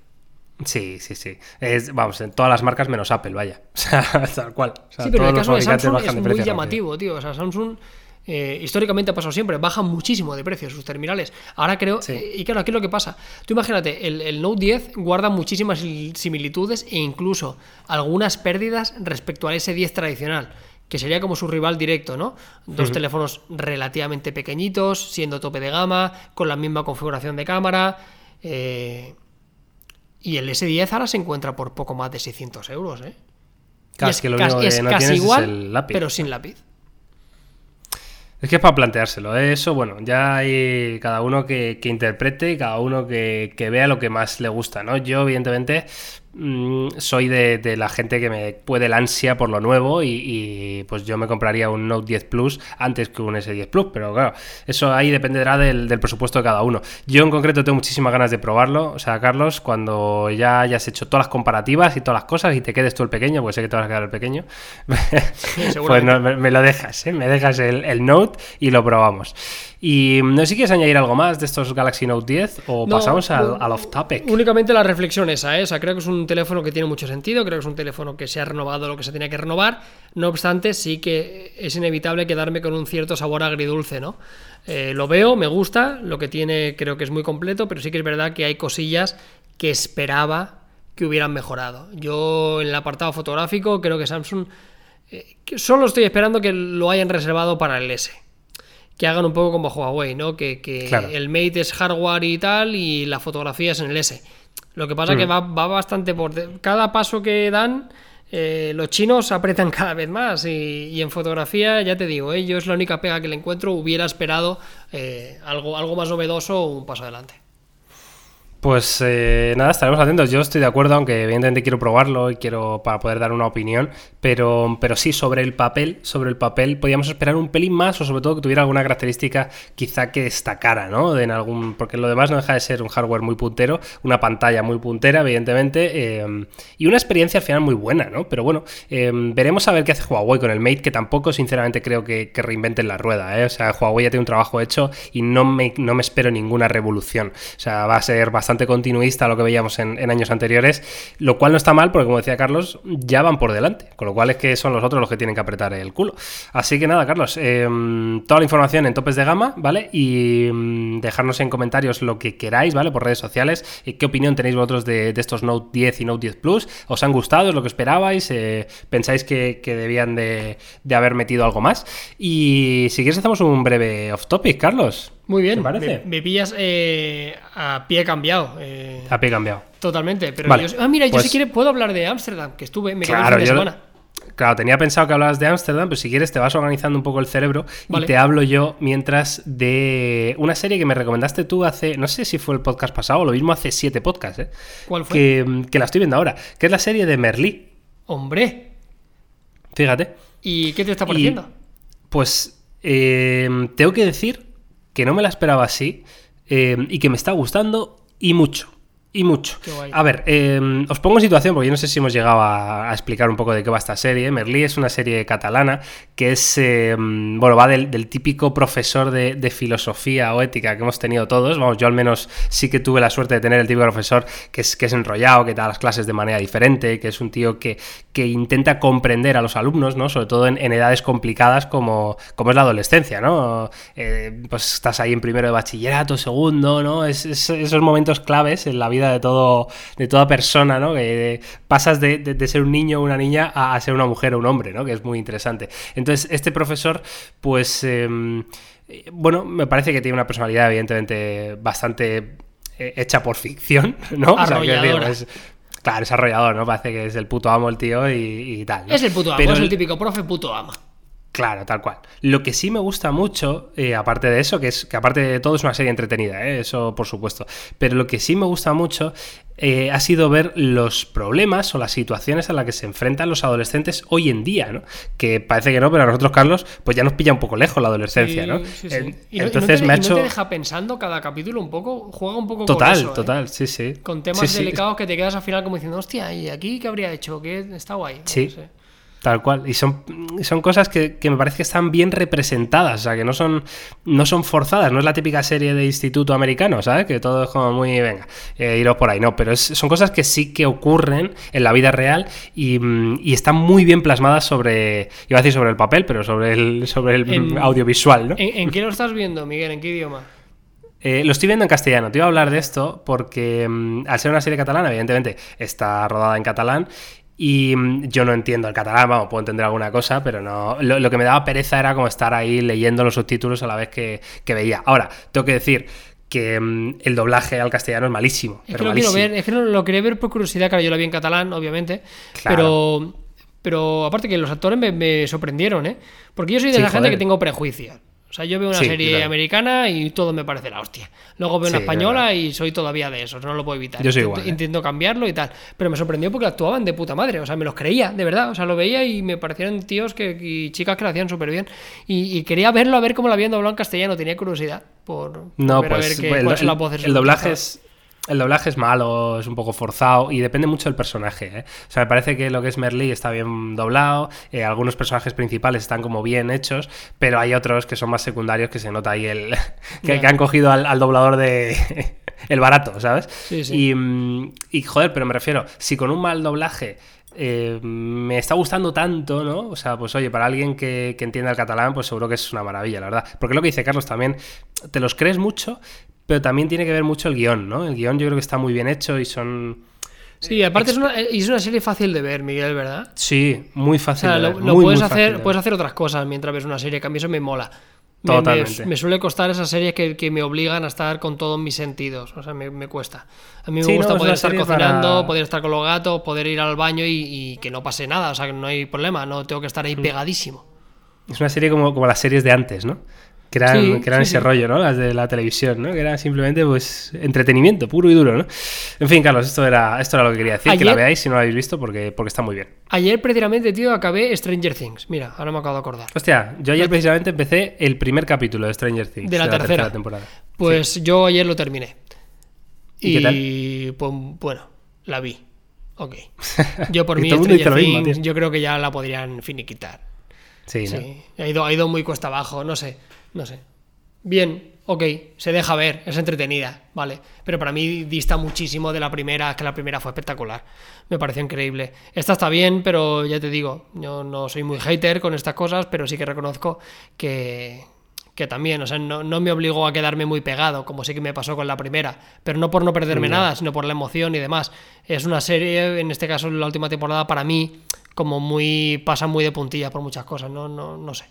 Sí, sí, sí. Es, vamos, en todas las marcas menos Apple, vaya. (laughs) O sea, tal cual. sí, pero en el caso de Samsung es muy llamativo, tío. O sea, Samsung eh, históricamente ha pasado siempre, baja muchísimo de precio sus terminales. Ahora creo, eh, y claro, aquí es lo que pasa. Tú imagínate, el, Note 10 guarda muchísimas similitudes e incluso algunas pérdidas respecto al S10 tradicional, que sería como su rival directo, ¿no? Dos teléfonos relativamente pequeñitos, siendo tope de gama, con la misma configuración de cámara. Eh, y el S10 ahora se encuentra por poco más de 600 euros, ¿eh? Casi, es, que lo es casi igual, pero sin lápiz. Es que es para planteárselo. ¿eh? Eso, bueno, ya hay cada uno que, interprete y cada uno que, vea lo que más le gusta, ¿no? Yo, evidentemente, mm, soy de, la gente que me puede el ansia por lo nuevo y, pues yo me compraría un Note 10 Plus antes que un S10 Plus, pero claro, eso ahí dependerá del, presupuesto de cada uno. Yo en concreto tengo muchísimas ganas de probarlo, o sea, Carlos, cuando ya hayas hecho todas las comparativas y todas las cosas y te quedes tú el pequeño, pues sé que te vas a quedar el pequeño, (laughs) pues me, lo dejas, ¿eh? me dejas el, el Note y lo probamos. Y no sé si quieres añadir algo más de estos Galaxy Note 10 o pasamos al, off-topic. Únicamente la reflexión esa, ¿eh? creo que es un teléfono que tiene mucho sentido, creo que es un teléfono que se ha renovado lo que se tenía que renovar. No obstante, sí que es inevitable quedarme con un cierto sabor agridulce, ¿no? Eh, lo veo, me gusta, lo que tiene creo que es muy completo, pero sí que es verdad que hay cosillas que esperaba que hubieran mejorado. Yo en el apartado fotográfico creo que Samsung eh, solo estoy esperando que lo hayan reservado para el S que hagan un poco como Huawei, ¿no? Que, el Mate es hardware y tal y la fotografía es en el S. Lo que pasa es que mm. va, bastante por... Cada paso que dan, eh, los chinos apretan (laughs) cada vez más y, en fotografía, ya te digo, ¿eh? yo es la única pega que le encuentro, hubiera esperado eh, algo, algo más novedoso o un paso adelante. Pues eh, nada, estaremos atentos. Yo estoy de acuerdo, aunque evidentemente quiero probarlo y quiero para poder dar una opinión, pero, pero sí, sobre el papel, sobre el papel podríamos esperar un pelín más o sobre todo que tuviera alguna característica quizá que destacara, ¿no? en algún, porque lo demás no deja de ser un hardware muy puntero, una pantalla muy puntera, evidentemente, eh, y una experiencia al final muy buena, ¿no? Pero bueno, eh, veremos a ver qué hace Huawei con el Mate, que tampoco sinceramente creo que, reinventen la rueda, ¿eh? O sea, Huawei ya tiene un trabajo hecho y no me, no me espero ninguna revolución. O sea, va a ser bastante continuista lo que veíamos en, años anteriores, lo cual no está mal porque, como decía Carlos, ya van por delante, con lo cual es que son los otros los que tienen que apretar el culo. Así que nada, Carlos, em, toda la información en topes de gama, ¿vale? Y em, dejarnos en comentarios lo que queráis, ¿vale? Por redes sociales, y qué opinión tenéis vosotros de, estos Note 10 y Note 10 Plus. ¿Os han gustado? ¿Es lo que esperabais? Eh, ¿Pensáis que, debían de, de haber metido algo más? Y si quieres hacemos un breve off topic, Carlos. Muy bien, parece? Me, pillas eh, a pie cambiado. Eh, a pie cambiado. Totalmente. Pero ah, mira, yo si pues quiere puedo hablar de Ámsterdam, que estuve, me claro, quedé semana. Claro, tenía pensado que hablabas de Ámsterdam, pero si quieres te vas organizando un poco el cerebro y te hablo yo mientras de una serie que me recomendaste tú hace, no sé si fue el podcast pasado o lo mismo hace siete podcasts, ¿eh? ¿Cuál fue? Que, la estoy viendo ahora, que es la serie de Merlí. Hombre. Fíjate. ¿Y qué te está pareciendo? pues eh, tengo que decir que no me la esperaba así eh, y que me está gustando y mucho. Y mucho. A ver, em, os pongo en situación, porque yo no sé si hemos llegado a, explicar un poco de qué va esta serie. Merlí es una serie catalana que es, em, bueno, va del, típico profesor de, filosofía o ética que hemos tenido todos. Vamos, yo al menos sí que tuve la suerte de tener el típico profesor que es, que es enrollado, que da las clases de manera diferente, que es un tío que, que intenta comprender a los alumnos, ¿no? Sobre todo en, edades complicadas como, como es la adolescencia, ¿no? Eh, pues estás ahí en primero de bachillerato, segundo, ¿no? Es, esos momentos claves en la vida de todo, de toda persona, ¿no? Que pasas de, ser un niño o una niña a, ser una mujer o un hombre, ¿no? Que es muy interesante. Entonces, este profesor, pues, em, bueno, me parece que tiene una personalidad, evidentemente, bastante eh, hecha por ficción, (laughs) ¿no? O sea, claro, desarrollador, ¿no? Parece que es el puto amo el tío y, tal. Es el puto amo, es el típico profe puto amo. Claro, tal cual. Lo que sí me gusta mucho, eh, aparte de eso, que es que aparte de todo es una serie entretenida, eh, eso por supuesto, pero lo que sí me gusta mucho eh, ha sido ver los problemas o las situaciones a las que se enfrentan los adolescentes hoy en día, ¿no? Que parece que no, pero a nosotros, Carlos, pues ya nos pilla un poco lejos la adolescencia, ¿no? entonces me ha hecho... ¿no te deja pensando cada capítulo un poco? Juega un poco total, con eso, Total, sí, sí. Con temas delicados que te quedas al final como diciendo, hostia, ¿y aquí qué habría hecho? ¿Qué está guay? Sí. Tal cual. Y son, son cosas que, me parece que están bien representadas, o sea, que no son, no son forzadas, no es la típica serie de instituto americano, ¿sabes? Que todo es como muy, venga, eh, iros por ahí, no, pero son cosas que sí que ocurren en la vida real y, están muy bien plasmadas sobre, iba a decir sobre el papel, pero sobre el, sobre el audiovisual, ¿no? ¿en, qué lo estás viendo, Miguel? ¿En qué idioma? Eh, lo estoy viendo en castellano. Te iba a hablar de esto porque mm, al ser una serie catalana, evidentemente está rodada en catalán y mm, yo no entiendo el catalán, vamos, puedo entender alguna cosa, pero no. Lo, que me daba pereza era como estar ahí leyendo los subtítulos a la vez que, veía. Ahora, tengo que decir que mm, el doblaje al castellano es malísimo. Es que lo quiero ver, es que lo quería ver por curiosidad, claro, yo lo vi en catalán, obviamente. Pero. Pero aparte que los actores me, sorprendieron, ¿eh? Porque yo soy de la gente que tengo prejuicios. O sea, yo veo una Sí, serie claro. americana y todo me parece la hostia. Luego veo una Sí, española y soy todavía de esos, no lo puedo evitar. Yo soy intento, igual, ¿eh? intento cambiarlo y tal. Pero me sorprendió porque actuaban de puta madre. O sea, me los creía, de verdad. O sea, lo veía y me parecieron tíos que, y chicas que lo hacían súper bien. Y, y quería verlo, a ver cómo lo habían doblado en castellano. Tenía curiosidad por, por No, ver a pues ver qué- el, son el- las voces el doblaje es. El doblaje es malo, es un poco forzado y depende mucho del personaje. ¿eh? O sea, me parece que lo que es Merly está bien doblado, eh, algunos personajes principales están como bien hechos, pero hay otros que son más secundarios que se nota ahí el (laughs) que, han cogido al, al doblador de (laughs) el barato, ¿sabes? Sí, sí. Y, mm, y, joder, pero me refiero, si con un mal doblaje eh, me está gustando tanto, ¿no? O sea, pues oye, para alguien que, que entienda el catalán, pues seguro que es una maravilla, la verdad. Porque lo que dice Carlos también, te los crees mucho, pero también tiene que ver mucho el guion, ¿no? El guion yo creo que está muy bien hecho y son... Sí, aparte es una, es una serie fácil de ver, Miguel, ¿verdad? Sí, muy O fácil. sea, de lo, ver, lo muy, puedes muy hacer, puedes hacer otras cosas mientras ves una serie, que a mí eso me mola. Me- Me, Totalmente. me suele costar esas series que, que me obligan a estar con todos mis sentidos. O sea, me, me cuesta. A mí me Sí, gusta poder estar cocinando, para- poder estar con los gatos, poder ir al baño y, y que no pase nada. O sea, que no hay problema. No tengo que estar Mm. ahí pegadísimo. Es una serie como, como las series de antes, ¿no? Que eran, Sí, que eran sí, ese sí. rollo, ¿no? Las de la televisión, ¿no? Que era simplemente, pues, entretenimiento puro y duro, ¿no? En fin, Carlos, esto era, esto era lo que quería decir. Que la veáis si no la habéis visto porque, porque está muy bien. Ayer, precisamente, tío, acabé Stranger Things. Mira, ahora me acabo de acordar. Hostia, yo ayer precisamente empecé el primer capítulo de Stranger Things. De la tercera. temporada. Pues yo ayer lo terminé. ¿Y Y, qué pues bueno, la vi. Ok. (laughs) Yo por mí, Stranger mismo, Things, yo creo que ya la podrían finiquitar. Sí, ¿no? Sí, ha ido, ha ido muy cuesta abajo, no sé, no sé. Bien, ok, se deja ver, es entretenida, vale. Pero para mí dista muchísimo de la primera, que la primera fue espectacular. Me pareció increíble. Esta está bien, pero ya te digo, yo no soy muy hater con estas cosas, pero sí que reconozco que, que también, o sea, no, no me obligó a quedarme muy pegado, como sí que me pasó con la primera. Pero no por no perderme nada, sino por la emoción y demás. Es una serie, en este caso la última temporada, para mí, como muy. pasa muy de puntillas por muchas cosas, no, no, no sé.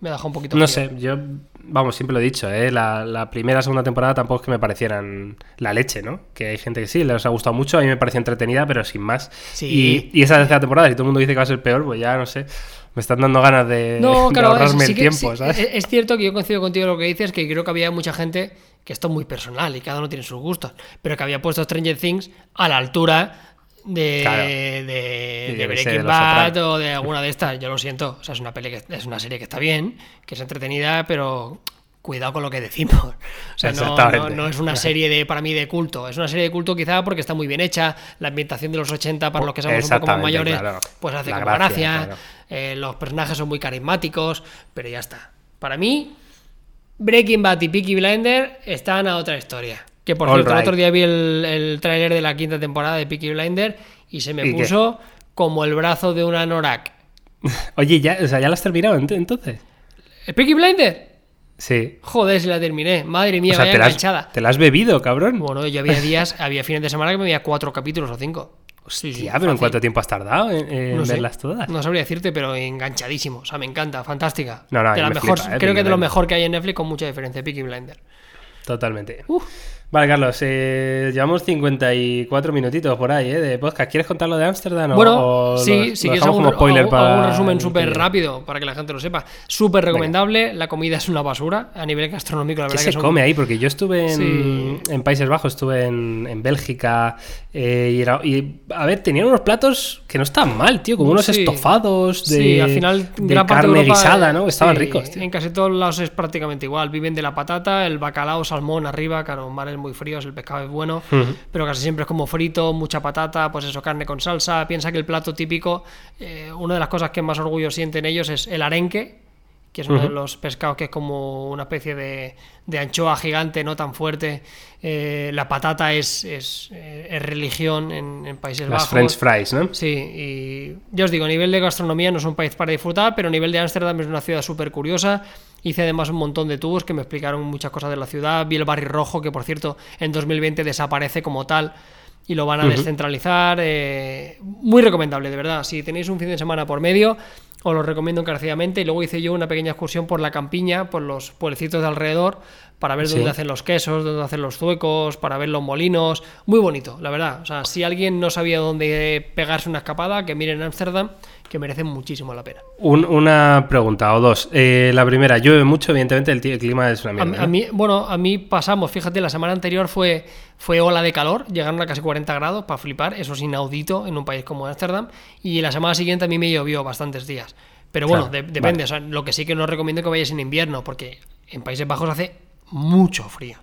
Me dejó un poquito. No frío. sé, yo, vamos, siempre lo he dicho, ¿eh? la, la primera segunda temporada tampoco es que me parecieran la leche, ¿no? Que hay gente que sí, les ha gustado mucho, a mí me pareció entretenida, pero sin más. Sí. Y, y esa tercera temporada, si todo el mundo dice que va a ser peor, pues ya no sé, me están dando ganas de, No, de claro, ahorrarme sí el que- tiempo, sí, ¿sabes? es, es cierto que yo coincido contigo en lo que dices, que creo que había mucha gente, que esto es muy personal y cada uno tiene sus gustos, pero que había puesto Stranger Things a la altura de, Claro. de, Breaking Bad o de alguna de estas. Yo lo siento, o sea, es una, peli que, es una serie que está bien, que es entretenida, pero cuidado con lo que decimos. (laughs) O sea, no, no, Exactamente. no es una serie de para mí de culto, es una serie de culto quizá porque está muy bien hecha, la ambientación de los 80 para los que somos un poco más mayores, claro. pues hace La como gracia, gracia, claro. eh, los personajes son muy carismáticos, pero ya está. Para mí, Breaking Bad y Peaky Blinder están a otra historia. Que por All cierto, el otro día vi el, el tráiler de la quinta temporada de Peaky Blinder y se me ¿Y qué? puso como el brazo de una Norak. (laughs) Oye, ya, o sea, ¿ya la has terminado ent- entonces? ¿El Peaky Blinder? Sí. Joder, si la terminé. Madre mía, o sea, vaya te la, has, enganchada. te la has bebido, cabrón. Bueno, yo había (laughs) días, había fines de semana que me veía cuatro capítulos o cinco. Sí, sí, Hostia, pero ¿en cuánto tiempo has tardado en, en No sé. verlas todas? No sabría decirte, pero enganchadísimo. O sea, me encanta, fantástica. No, no, de la me mejor, flipa, eh, creo que de lo mejor que hay en Netflix con mucha diferencia, Peaky Blinder. Totalmente. Uf. Vale, Carlos, eh, llevamos 54 minutitos por ahí, ¿eh? De podcast. ¿Quieres contar lo de Ámsterdam? Bueno, o sí, lo si quieres hago un, spoiler hago- para hago un resumen súper rápido para que la gente lo sepa. Súper recomendable, la comida es una basura a nivel gastronómico, la ¿Qué verdad se que son- come ahí? Porque yo estuve en, Sí. en Países Bajos, estuve en, en Bélgica eh, y, era- y, a ver, tenían unos platos que no estaban mal, tío, como unos Sí. estofados de, Sí, al final de gran parte de carne Europa, guisada, ¿no? eh, Estaban ricos, tío. En casi todos lados es prácticamente igual. Viven de la patata, el bacalao, salmón arriba, claro, mares muy fríos, el pescado es bueno, pero casi siempre es como frito, mucha patata, pues eso, carne con salsa. Piensa que el plato típico, eh, una de las cosas que más orgullo sienten ellos es el arenque, que es uno de los pescados que es como una especie de, de anchoa gigante, no tan fuerte. Eh, la patata es, es, eh, es religión en, en Países Las Bajos. French fries, ¿no? Sí, y ya os digo, a nivel de gastronomía no es un país para disfrutar, pero a nivel de Ámsterdam es una ciudad súper curiosa. Hice además un montón de tours que me explicaron muchas cosas de la ciudad. Vi el barrio rojo, que por cierto en 2020 desaparece como tal y lo van a descentralizar. eh, muy recomendable, de verdad. Si tenéis un fin de semana por medio, os lo recomiendo encarecidamente. Y luego hice yo una pequeña excursión por la campiña, por los pueblecitos de alrededor, para ver dónde hacen los quesos, dónde hacen los zuecos, para ver los molinos. Muy bonito, la verdad. O sea, si alguien no sabía dónde pegarse una escapada, que miren Ámsterdam, que merecen muchísimo la pena. una pregunta o dos. Eh, la primera, llueve mucho, evidentemente el, clima es una mierda. A, mí, bueno, a mí pasamos, fíjate, la semana anterior fue, fue ola de calor, llegaron a casi 40 grados para flipar, eso es inaudito en un país como Ámsterdam, y la semana siguiente a mí me llovió bastantes días. Pero bueno, depende, lo que sí que no recomiendo que vayáis en invierno, porque en Países Bajos hace mucho frío.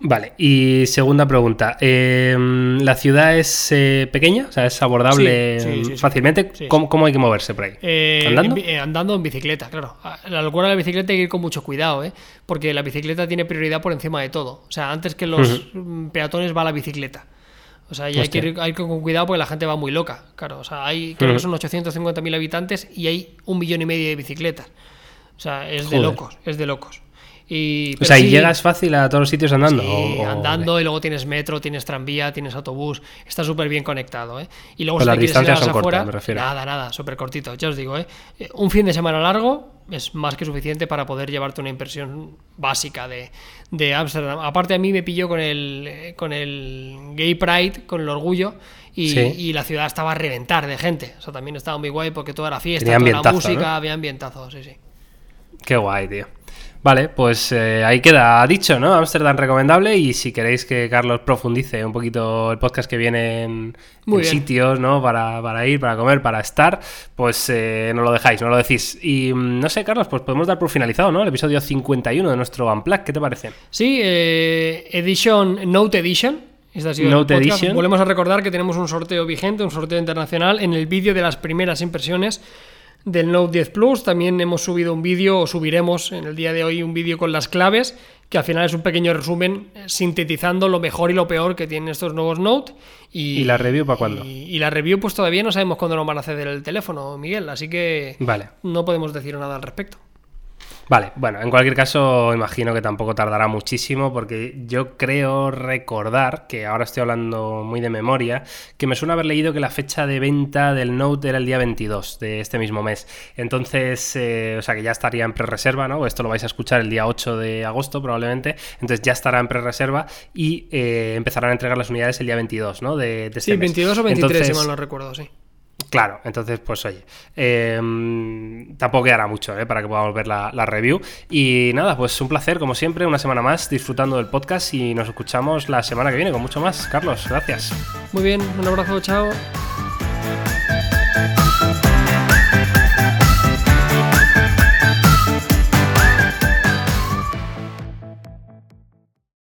Vale, y segunda pregunta. Em, ¿La ciudad es eh, pequeña? O sea, ¿es abordable fácilmente? ¿Cómo, hay que moverse por ahí? Eh, ¿Andando? En, eh, andando en bicicleta, claro. La locura de la bicicleta hay que ir con mucho cuidado, ¿eh? porque la bicicleta tiene prioridad por encima de todo. O sea, antes que los peatones va la bicicleta. O sea, hay que, ir, hay que ir con cuidado porque la gente va muy loca. Claro, o sea, hay, creo que son 850.000 habitantes y hay un millón y medio de bicicletas. O sea, es de locos, es de locos. Y, o sea, ¿y llegas fácil a todos los sitios andando? Sí, andando y luego tienes metro, tienes tranvía, tienes autobús. Está súper bien conectado, ¿eh? Y luego si las distancias son afuera, me refiero. Nada, nada, súper cortito. Ya os digo, ¿eh? Un fin de semana largo es más que suficiente para poder llevarte una impresión básica de, de Amsterdam. Aparte a mí me pilló con el, con el Gay Pride, con el orgullo, y, y, la ciudad estaba a reventar de gente. O sea, también estaba muy guay porque toda la fiesta, toda la música, había ambientazo, sí, sí. Qué guay, tío. Vale, pues eh, ahí queda dicho, ¿no? Amsterdam recomendable y si queréis que Carlos profundice un poquito el podcast que viene en, sitios, ¿no? Para, ir, para comer, para estar, pues eh, no lo dejáis, no lo decís. Y mm, no sé, Carlos, pues podemos dar por finalizado, ¿no? El episodio 51 de nuestro Unplugged, ¿qué te parece? Sí, eh, Edition, Note Edition. Esta ha sido Note Edition. Volvemos a recordar que tenemos un sorteo vigente, un sorteo internacional en el vídeo de las primeras impresiones del Note 10 Plus. También hemos subido un vídeo, o subiremos en el día de hoy un vídeo con las claves, que al final es un pequeño resumen eh, sintetizando lo mejor y lo peor que tienen estos nuevos Note. ¿Y, la review para cuándo? Y, la review, pues todavía no sabemos cuándo nos van a ceder el teléfono, Miguel, así que vale. no podemos decir nada al respecto. Vale, bueno, en cualquier caso imagino que tampoco tardará muchísimo porque yo creo recordar, que ahora estoy hablando muy de memoria, que me suena haber leído que la fecha de venta del Note era el día 22 de este mismo mes. Entonces, eh, o sea que ya estaría en pre-reserva, ¿no? Esto lo vais a escuchar el día 8 de agosto probablemente, entonces ya estará en pre-reserva y eh, empezarán a entregar las unidades el día 22, ¿no? De, este sí, 22 o 23, si mal no recuerdo, sí. Claro, entonces, pues oye, em, tampoco quedará mucho ¿eh? para que podamos ver la, la, review. Y nada, pues un placer, como siempre, una semana más disfrutando del podcast y nos escuchamos la semana que viene con mucho más. Carlos, gracias. Muy bien, un abrazo, chao.